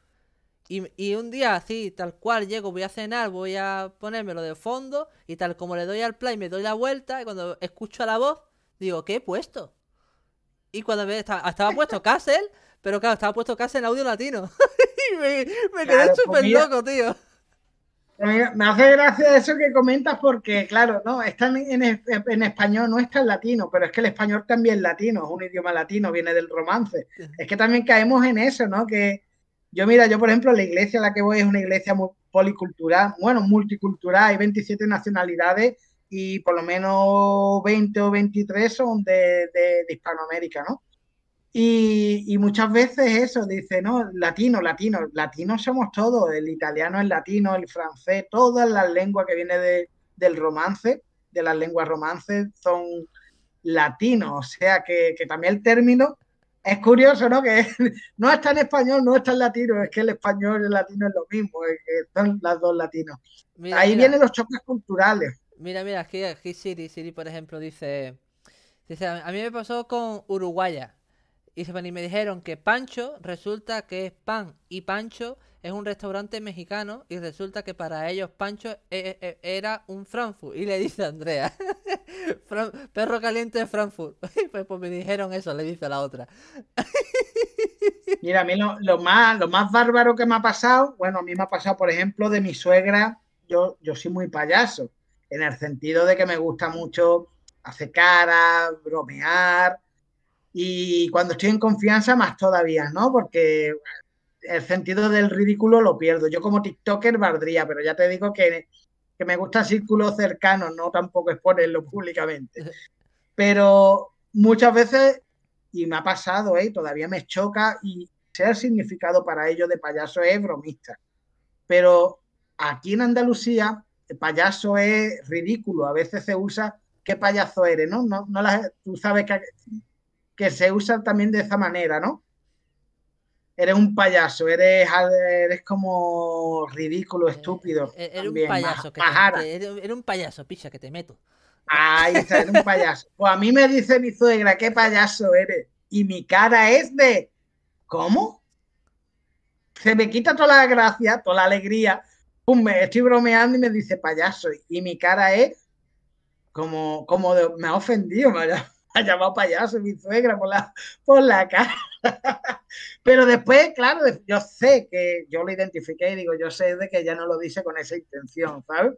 Y, y un día así, tal cual, llego, voy a cenar, voy a ponérmelo de fondo y tal como le doy al play, me doy la vuelta y cuando escucho la voz, digo, ¿qué he puesto? Y cuando ve, estaba, estaba puesto Castle, pero claro, estaba puesto Castle en audio latino. [laughs] y me, me quedé Claro, pues súper mira. loco, tío. Me hace gracia eso que comentas porque, claro, no, está en, en- en español, no está en latino, pero es que el español también es latino, es un idioma latino, viene del romance. Es que también caemos en eso, ¿no? Que yo, mira, yo, por ejemplo, la iglesia a la que voy es una iglesia muy policultural, bueno, multicultural, hay 27 nacionalidades y por lo menos 20 o 23 son de, de- de Hispanoamérica, ¿no? Y, y muchas veces eso, dice, no, latino, latino, latino somos todos, el italiano es latino, el francés, todas las lenguas que vienen de- del romance, de las lenguas romances, son latinos, o sea que, que también el término es curioso, ¿no? Que [laughs] no está en español, no está en latino, es que el español y el latino es lo mismo, es que son las dos latinos. Mira, Ahí mira, vienen los choques culturales. mira, mira, aquí, aquí Siri, Siri, por ejemplo, dice, Dice, a mí me pasó con Uruguaya. Y me dijeron que Pancho resulta que es pan y Pancho es un restaurante mexicano y resulta que para ellos Pancho e, e, e, era un Frankfurt. Y le dice Andrea, [laughs] perro caliente de Frankfurt. [laughs] Pues, pues, me dijeron eso, le dice la otra. [laughs] Mira, a mí lo, más, lo más bárbaro que me ha pasado, bueno, a mí me ha pasado, por ejemplo, de mi suegra, yo, yo soy muy payaso, en el sentido de que me gusta mucho hacer cara, bromear, y cuando estoy en confianza más todavía, ¿no? Porque el sentido del ridículo lo pierdo. Yo como TikToker valdría, pero ya te digo que, que me gusta círculos cercanos, no tampoco exponerlo públicamente. Pero muchas veces, y me ha pasado, ¿eh? todavía me choca, y sea el significado para ellos de payaso es bromista. Pero aquí en Andalucía, el payaso es ridículo. A veces se usa, ¿qué payaso eres? ¿No? no, no tú sabes que que se usan también de esa manera, ¿no? Eres un payaso, eres, eres como ridículo, eh, estúpido. Eh, eres un payaso, que te, eres, un payaso, picha, que te meto. Ahí está, eres un payaso. Pues a mí me dice mi suegra, qué payaso eres. Y mi cara es de, ¿cómo? Se me quita toda la gracia, toda la alegría. Pum, me estoy bromeando y me dice payaso. Y mi cara es como, como de, me ha ofendido, vaya ha llamado payaso mi suegra por la, por la cara. Pero después, claro, yo sé que yo lo identifiqué y digo, yo sé de que ella no lo dice con esa intención, ¿sabes?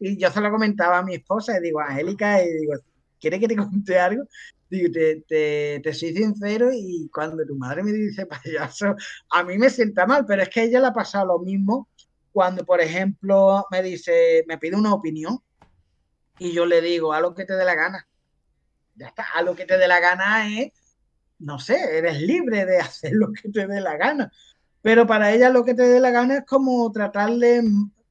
Y yo se lo comentaba a mi esposa y digo, Angélica, y digo, ¿quiere que te conte algo? Digo, te, te, te, soy sincero y cuando tu madre me dice payaso, a mí me sienta mal, pero es que ella le ha pasado lo mismo cuando, por ejemplo, me dice, me pide una opinión y yo le digo, a lo que te dé la gana ya está, a lo que te dé la gana es, no sé, eres libre de [laughs] hacer lo que te dé la gana. Pero para ella lo que te dé la gana es como tratarle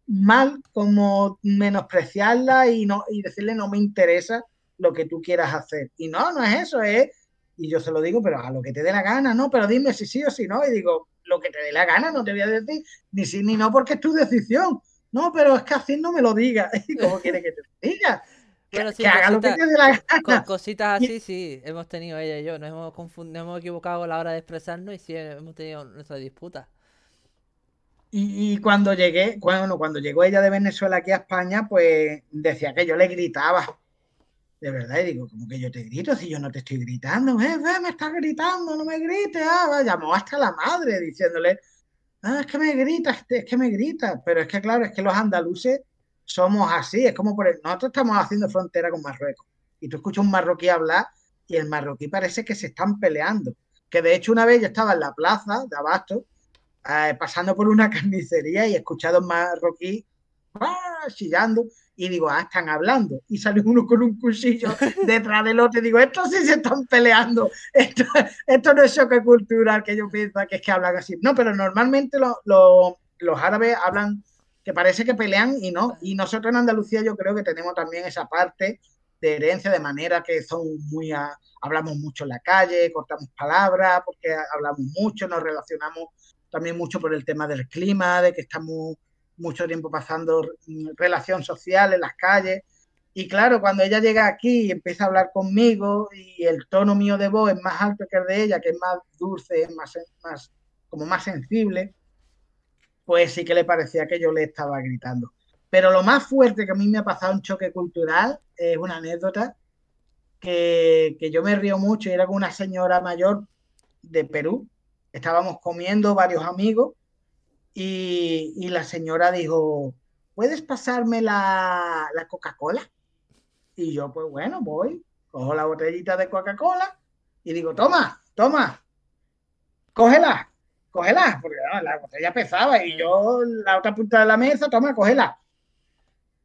mal, como menospreciarla y, no, y decirle no me interesa lo que tú quieras hacer. Y no, no es eso, es, y yo se lo digo, pero a lo que te dé la gana, ¿no? Pero dime si sí o si no. Y digo, lo que te dé la gana, no te voy a decir ni sí ni no porque es tu decisión. No, pero es que así no me lo digas. [laughs] ¿Cómo quiere que te diga? Que, haga lo que te dé la gana. cositas así, sí, hemos tenido ella y yo. Nos hemos, confundido, hemos equivocado a la hora de expresarnos y sí, hemos tenido nuestra disputa. Y, cuando llegué, bueno, cuando llegó ella de Venezuela aquí a España, pues decía que yo le gritaba. De verdad, y digo, como que yo te grito si yo no te estoy gritando, ¿eh? me estás gritando, no me grites. Ah, llamó hasta la madre diciéndole, ah, es que me gritas, es que me gritas. Pero es que, claro, es que los andaluces somos así, es como por el, nosotros estamos haciendo frontera con Marruecos y tú escuchas un marroquí hablar y el marroquí parece que se están peleando. Que de hecho una vez yo estaba en la plaza de Abasto eh, pasando por una [laughs] carnicería y he escuchado un marroquí ¡ah! chillando y digo, ah, están hablando. Y sale uno con un cuchillo [laughs] detrás del otro y digo, estos sí se están peleando. Esto, esto no es choque cultural que yo pienso que es que hablan así. No, pero normalmente los árabes hablan que parece que pelean y no. Y nosotros en Andalucía yo creo que tenemos también esa parte de herencia, de manera que son muy... hablamos mucho en la calle, cortamos palabras, porque hablamos mucho, nos relacionamos también mucho por el tema del clima, de que estamos mucho tiempo pasando relación social en las calles. Y claro, cuando ella llega aquí y empieza a hablar conmigo y el tono mío de voz es más alto que el de ella, que es más dulce, es más, más como más sensible, pues sí que le parecía que yo le estaba gritando. Pero lo más fuerte que a mí me ha pasado un choque cultural es una anécdota que, yo me río mucho y era con una señora mayor de Perú. Estábamos comiendo varios amigos y, la señora dijo, ¿puedes pasarme la, la Coca-Cola? Y yo, pues bueno, voy, cojo la botellita de Coca-Cola y digo, toma, toma, cógela cógela, porque la botella pesaba y yo la otra punta de la mesa, toma, cógela.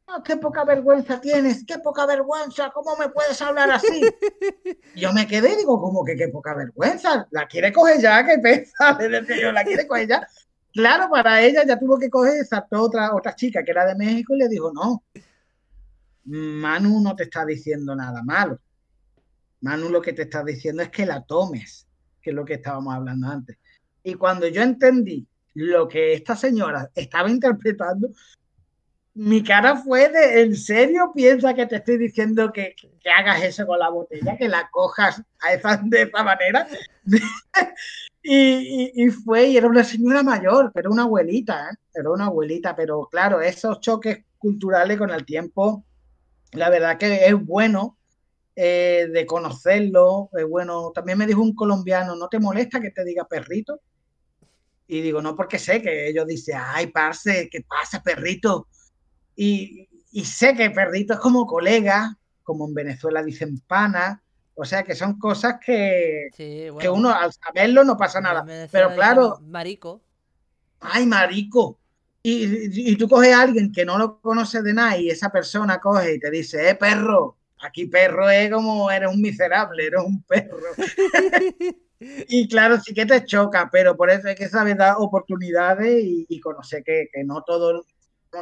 Oh, qué poca vergüenza tienes, qué poca vergüenza, ¿cómo me puedes hablar así? [laughs] Yo me quedé y digo, ¿cómo que qué poca vergüenza? La quiere coger ya, [laughs] que pesa, yo, la quiere coger ya. Claro, para ella ya tuvo que coger, saltó otra, otra chica que era de México y le dijo, no, Manu no te está diciendo nada malo. Manu lo que te está diciendo es que la tomes, que es lo que estábamos hablando antes. Y cuando yo entendí lo que esta señora estaba interpretando, mi cara fue de, ¿en serio piensa que te estoy diciendo que, que hagas eso con la botella, que la cojas a esa, de esa manera? [laughs] y, y, fue, y era una señora mayor, pero una abuelita, ¿eh? era una abuelita, pero claro, esos choques culturales con el tiempo, la verdad que es bueno eh, de conocerlo, es bueno. También me dijo un colombiano, ¿no te molesta que te diga perrito? Y digo, no, porque sé que ellos dicen, ay, parce, ¿qué pasa, perrito? Y, sé que perrito es como colega, como en Venezuela dicen pana, o sea que son cosas que, que uno al saberlo no pasa nada. Pero claro. Marico. Ay, marico. Y, y, tú coges a alguien que no lo conoce de nada y esa persona coge y te dice, eh, perro, aquí perro es como eres un miserable, eres un perro. [laughs] Y claro, sí que te choca, pero por eso hay que saber dar oportunidades y, conocer que, no todo,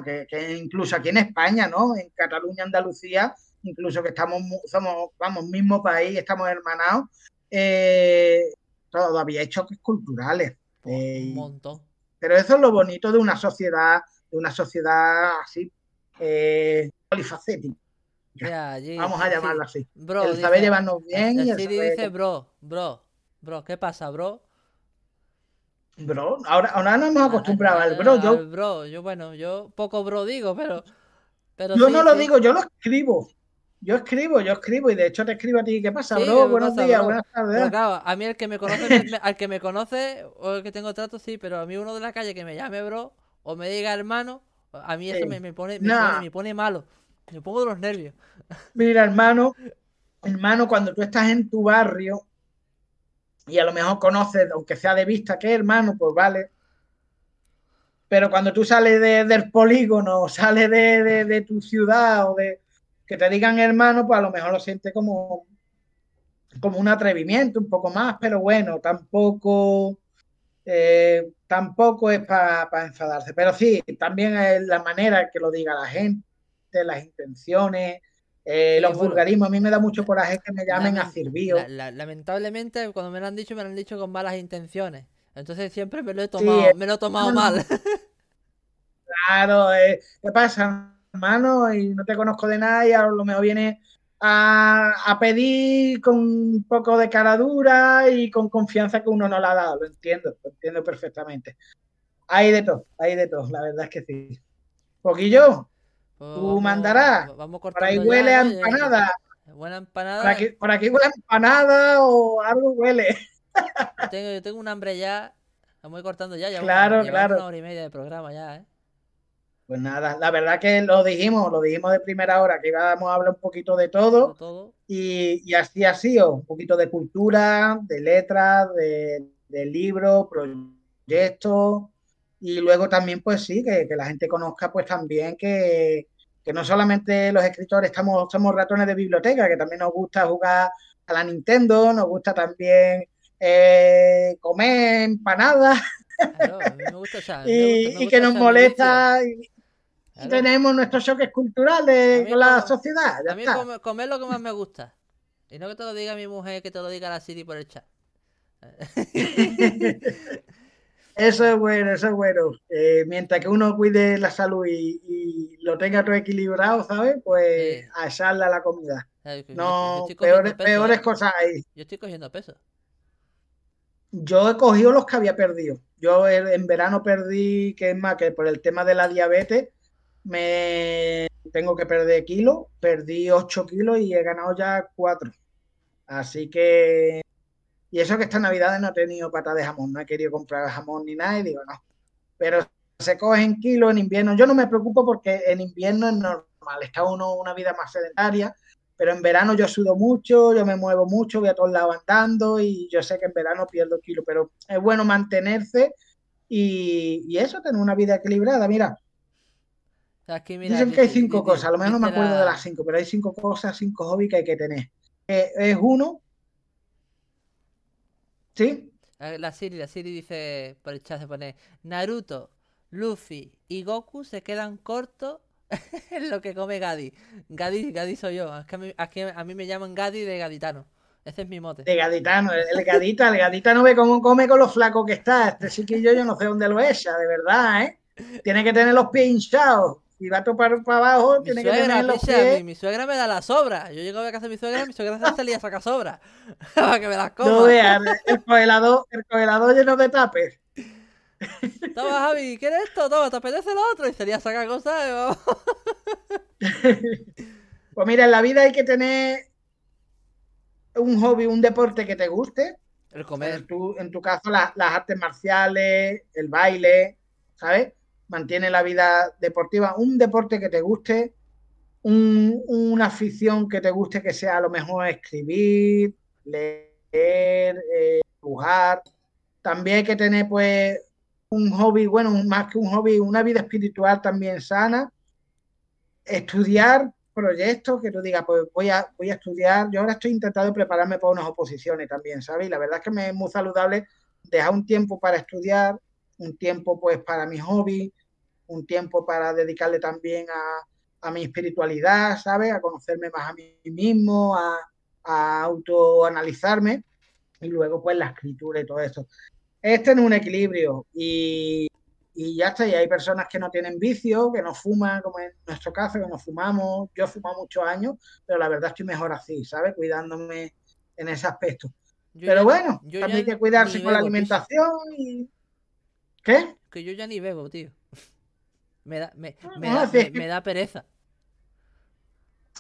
que, incluso aquí en España, ¿no? En Cataluña, Andalucía, incluso que estamos, somos, vamos, mismo país, estamos hermanados, eh, todavía hay choques culturales. Eh, un montón. Pero eso es lo bonito de una sociedad, de una sociedad así, eh, polifacética. Vamos a llamarlo así. el saber llevarnos bien. y dice, bro, bro, Bro, ¿qué pasa, bro? Bro, ahora, ahora nos hemos acostumbrado al bro. Yo, bro, yo bueno, yo poco bro digo, pero. pero yo no lo digo, yo lo escribo. Yo escribo, yo escribo y de hecho te escribo a ti. ¿Qué pasa, bro? Buenos días, buenas tardes. claro, a mí el que me conoce, al que me conoce o el que tengo trato, sí, pero a mí uno de la calle que me llame bro o me diga hermano, a mí eso me, pone, me, pone, me pone malo. Me pongo de los nervios. Mira, hermano, hermano, cuando tú estás en tu barrio, y a lo mejor conoces, aunque sea de vista, que hermano, pues vale. Pero cuando tú sales del polígono, [laughs] sales de, tu ciudad o de que te digan hermano, pues a lo mejor lo sientes como, como un atrevimiento, un poco más, pero bueno, tampoco, eh, tampoco es para enfadarse. Pero sí, también es la manera que lo diga la gente, las intenciones, eh, los vulgarismos, a mí me da mucho coraje que me llamen a Cirvío. lamentablemente, cuando me lo han dicho, me lo han dicho con malas intenciones. Entonces siempre me lo he tomado, me lo he tomado mal. [laughs] Claro, eh, ¿qué pasa, hermano? Y no te conozco de nada y a lo mejor viene a, pedir con un poco de cara dura y con confianza que uno no le ha dado. Lo entiendo, lo entiendo perfectamente. Hay de todo, hay de todo, la verdad es que sí. Poquillo, pues Tú mandarás. por ahí huele a empanada. Buena empanada. Por aquí, huele a empanada o algo huele. Yo tengo, yo tengo un hambre ya. Estamos cortando ya. ya claro, claro. Una hora y media de programa ya, ¿eh? Pues nada, la verdad que lo dijimos, lo dijimos de primera hora, que íbamos a hablar un poquito de todo. todo. Y, y, así ha sido, un poquito de cultura, de letras, de, de libros, proyectos, y luego también, pues sí, que, la gente conozca pues también que, no solamente los escritores estamos, somos ratones de biblioteca, que también nos gusta jugar a la Nintendo, nos gusta también eh, comer empanadas. y, que nos molesta y, tenemos nuestros choques culturales con la sociedad. a mí comer, lo que más me gusta. Y no que te lo diga mi mujer, que te lo diga la Siri por el chat. [laughs] [laughs] Eso es bueno, eso es bueno. Eh, mientras que uno cuide la salud y, lo tenga todo equilibrado, ¿sabes? Pues a echarle a la comida. No, peores, peores cosas ahí. Yo estoy cogiendo peso. Yo he cogido los que había perdido. Yo en verano perdí, que es más, que por el tema de la diabetes, me tengo que perder kilos. Perdí 8 kilos y he ganado ya 4. Así que y eso que esta Navidad no he tenido pata de jamón, no he querido comprar jamón ni nada y digo, no. Pero se coge en kilo en invierno. Yo no me preocupo porque en invierno es normal, está uno una vida más sedentaria, pero en verano yo sudo mucho, yo me muevo mucho, voy a todos lados andando y yo sé que en verano pierdo kilo, pero es bueno mantenerse y, eso, tener una vida equilibrada. Mira, Dicen que hay cinco cosas, a lo mejor no me acuerdo de las cinco, pero hay cinco cosas, cinco hobbies que hay que tener. Eh, es uno, ¿Sí? La Siri, la Siri dice por el chat se pone Naruto, Luffy y Goku se quedan cortos [laughs] en lo que come Gadi. Gadi, Gadi soy yo. Es que a mí, me llaman Gadi de gaditano. Ese es mi mote. De gaditano, el, gadita, el gadita no ve cómo come con lo flaco que está. Este chiquillo yo no sé dónde lo echa, de verdad, ¿eh? Tiene que tener los pies hinchados. Si va a topar para abajo, Mi tiene que tener los picha, mi, pies. mi suegra me da la sobra. Yo llego a casa de mi suegra, mi suegra se salía a sacar sobra. [laughs] para que me las coma. No veas, el congelador, el congelador lleno de tapes. Toma, Javi, ¿quieres esto? Toma, ¿te apetece lo otro? Y salía a sacar cosas. [laughs] Pues mira, en la vida hay que tener un hobby, un deporte que te guste. El comer. En tu, en tu caso, la- las artes marciales, el baile, ¿sabes? Mantiene la vida deportiva. Un deporte que te guste, un- una afición que te guste, que sea a lo mejor escribir, leer, eh, dibujar. También hay que tener, pues, un hobby, bueno, más que un hobby, una vida espiritual también sana. Estudiar proyectos que tú digas, pues voy a, voy a estudiar. Yo ahora estoy intentando prepararme para unas oposiciones también, ¿sabes? Y la verdad es que me es muy saludable dejar un tiempo para estudiar, un tiempo pues para mi hobby, un tiempo para dedicarle también a, a mi espiritualidad, ¿sabes? A conocerme más a mí mismo, a, a autoanalizarme y luego pues la escritura y todo eso. Es tener un equilibrio y, y ya está. Y hay personas que no tienen vicio, que no fuman, como en nuestro caso, que no fumamos. Yo he fumado muchos años, pero la verdad estoy mejor así, ¿sabes? Cuidándome en ese aspecto. Yo Pero ya- bueno, yo también hay que cuidarse con la alimentación y... ¿Qué? Que yo ya ni bebo, tío. Me da, me, me No, da, es me- que- me da pereza.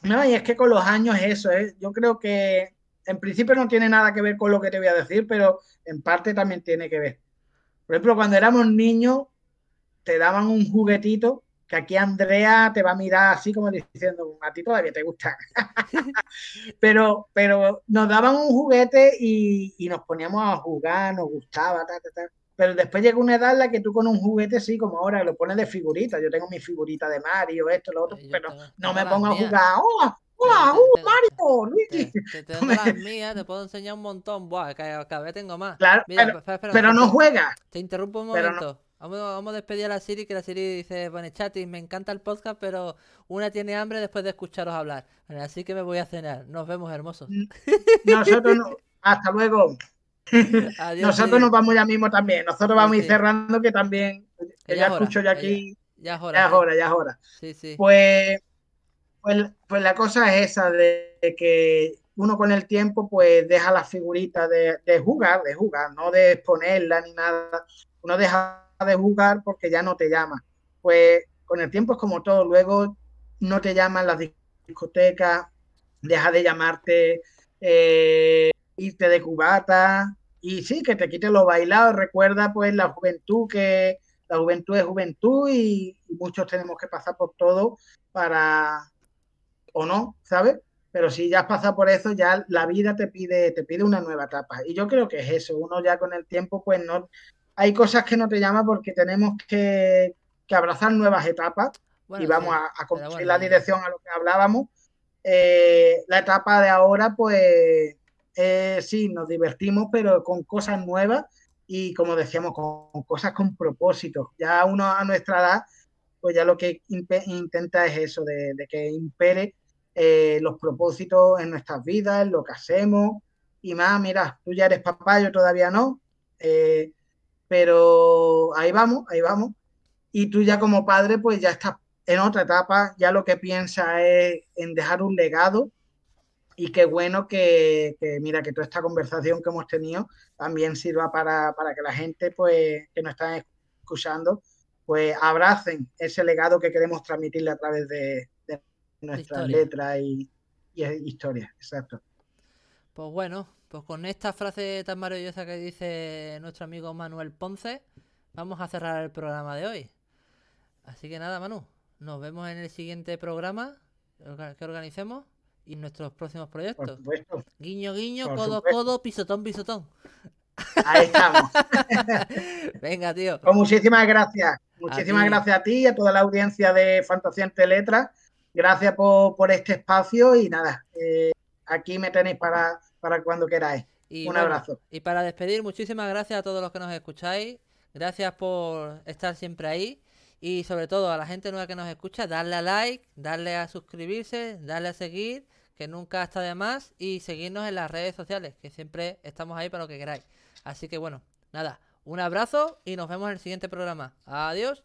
No, y es que con los años es eso, ¿eh? Yo creo que en principio no tiene nada que ver con lo que te voy a decir, pero en parte también tiene que ver. Por ejemplo, cuando éramos niños, te daban un juguetito que aquí Andrea te va a mirar así como diciendo, a ti todavía te gusta. [laughs] pero, pero nos daban un juguete y, y nos poníamos a jugar, nos gustaba, ta, ta, ta. Pero después llega una edad en la que tú con un juguete, sí, como ahora, lo pones de figurita. Yo tengo mi figurita de Mario, esto, lo otro, Yo pero tengo- no me pongo a jugar. ¡Hola! ¡Hola! Te- ¡Uh, te- Mario! Te, ¡Luigi! te [laughs] tengo las mías, te puedo enseñar un montón. Buah, cada, cada vez tengo más. Claro, Mira, pero, espera, espera, pero te- no juega. Te interrumpo un no- momento. Vamos, vamos a despedir a la Siri, que la Siri dice, bueno, chatis, me encanta el podcast, pero una tiene hambre después de escucharos hablar. Bueno, así que me voy a cenar. Nos vemos, hermosos. Nosotros no. [laughs] Hasta luego. [laughs] Adiós. Nosotros nos vamos ya mismo también. Nosotros Sí, vamos a ir cerrando que también. Que ya ya escucho yo que ya- aquí. Ya es hora. Ya es hora, ya es hora. Sí, sí. Pues, pues, pues la cosa es esa, de, de que uno con el tiempo pues deja las figuritas de, de jugar, de jugar, no de exponerla ni nada. Uno deja de jugar porque ya no te llama. Pues con el tiempo es como todo, luego no te llaman las discotecas, deja de llamarte eh, irte de cubata y sí, que te quite lo bailado, recuerda pues la juventud que la juventud es juventud y, y muchos tenemos que pasar por todo para o no, ¿sabes? Pero si ya has pasado por eso, ya la vida te pide, te pide una nueva etapa. Y yo creo que es eso, uno ya con el tiempo, pues no, hay cosas que no te llaman porque tenemos que, que abrazar nuevas etapas Bueno, y vamos sí, a, a bueno, la ya- dirección a lo que hablábamos. Eh, la etapa de ahora, pues eh, sí, nos divertimos, pero con cosas nuevas y como decíamos, con, cosas con propósito. Ya uno a nuestra edad, pues ya lo que intenta es eso, de, que impere eh, los propósitos en nuestras vidas, en lo que hacemos. Y más, mira, tú ya eres papá, yo todavía no, eh, pero ahí vamos, ahí vamos. Y tú ya como padre, pues ya estás en otra etapa, ya lo que piensas es en dejar un legado. Y qué bueno que, que, mira, que toda esta conversación que hemos tenido también sirva para, para que la gente, pues, que nos están escuchando, pues abracen ese legado que queremos transmitirle a través de, de nuestras letras y, y historias. Exacto. Pues bueno, pues con esta frase tan maravillosa que dice nuestro amigo Manuel Ponce, vamos a cerrar el programa de hoy. Así que nada, Manu, nos vemos en el siguiente programa que organicemos y nuestros próximos proyectos. Guiño, guiño, por codo, supuesto. codo, pisotón, pisotón. Ahí estamos. [laughs] Venga, tío. Pues muchísimas gracias. Muchísimas gracias a ti y a toda la audiencia de Fantasía entre Letras. Gracias por, por este espacio y nada, eh, aquí me tenéis para, para cuando queráis. Y Un bueno, abrazo. Y para despedir, muchísimas gracias a todos los que nos escucháis. Gracias por estar siempre ahí. Y sobre todo a la gente nueva que nos escucha, darle a like, darle a suscribirse, darle a seguir, que nunca está de más. Y seguirnos en las redes sociales, que siempre estamos ahí para lo que queráis. Así que bueno, nada, un abrazo y nos vemos en el siguiente programa. Adiós.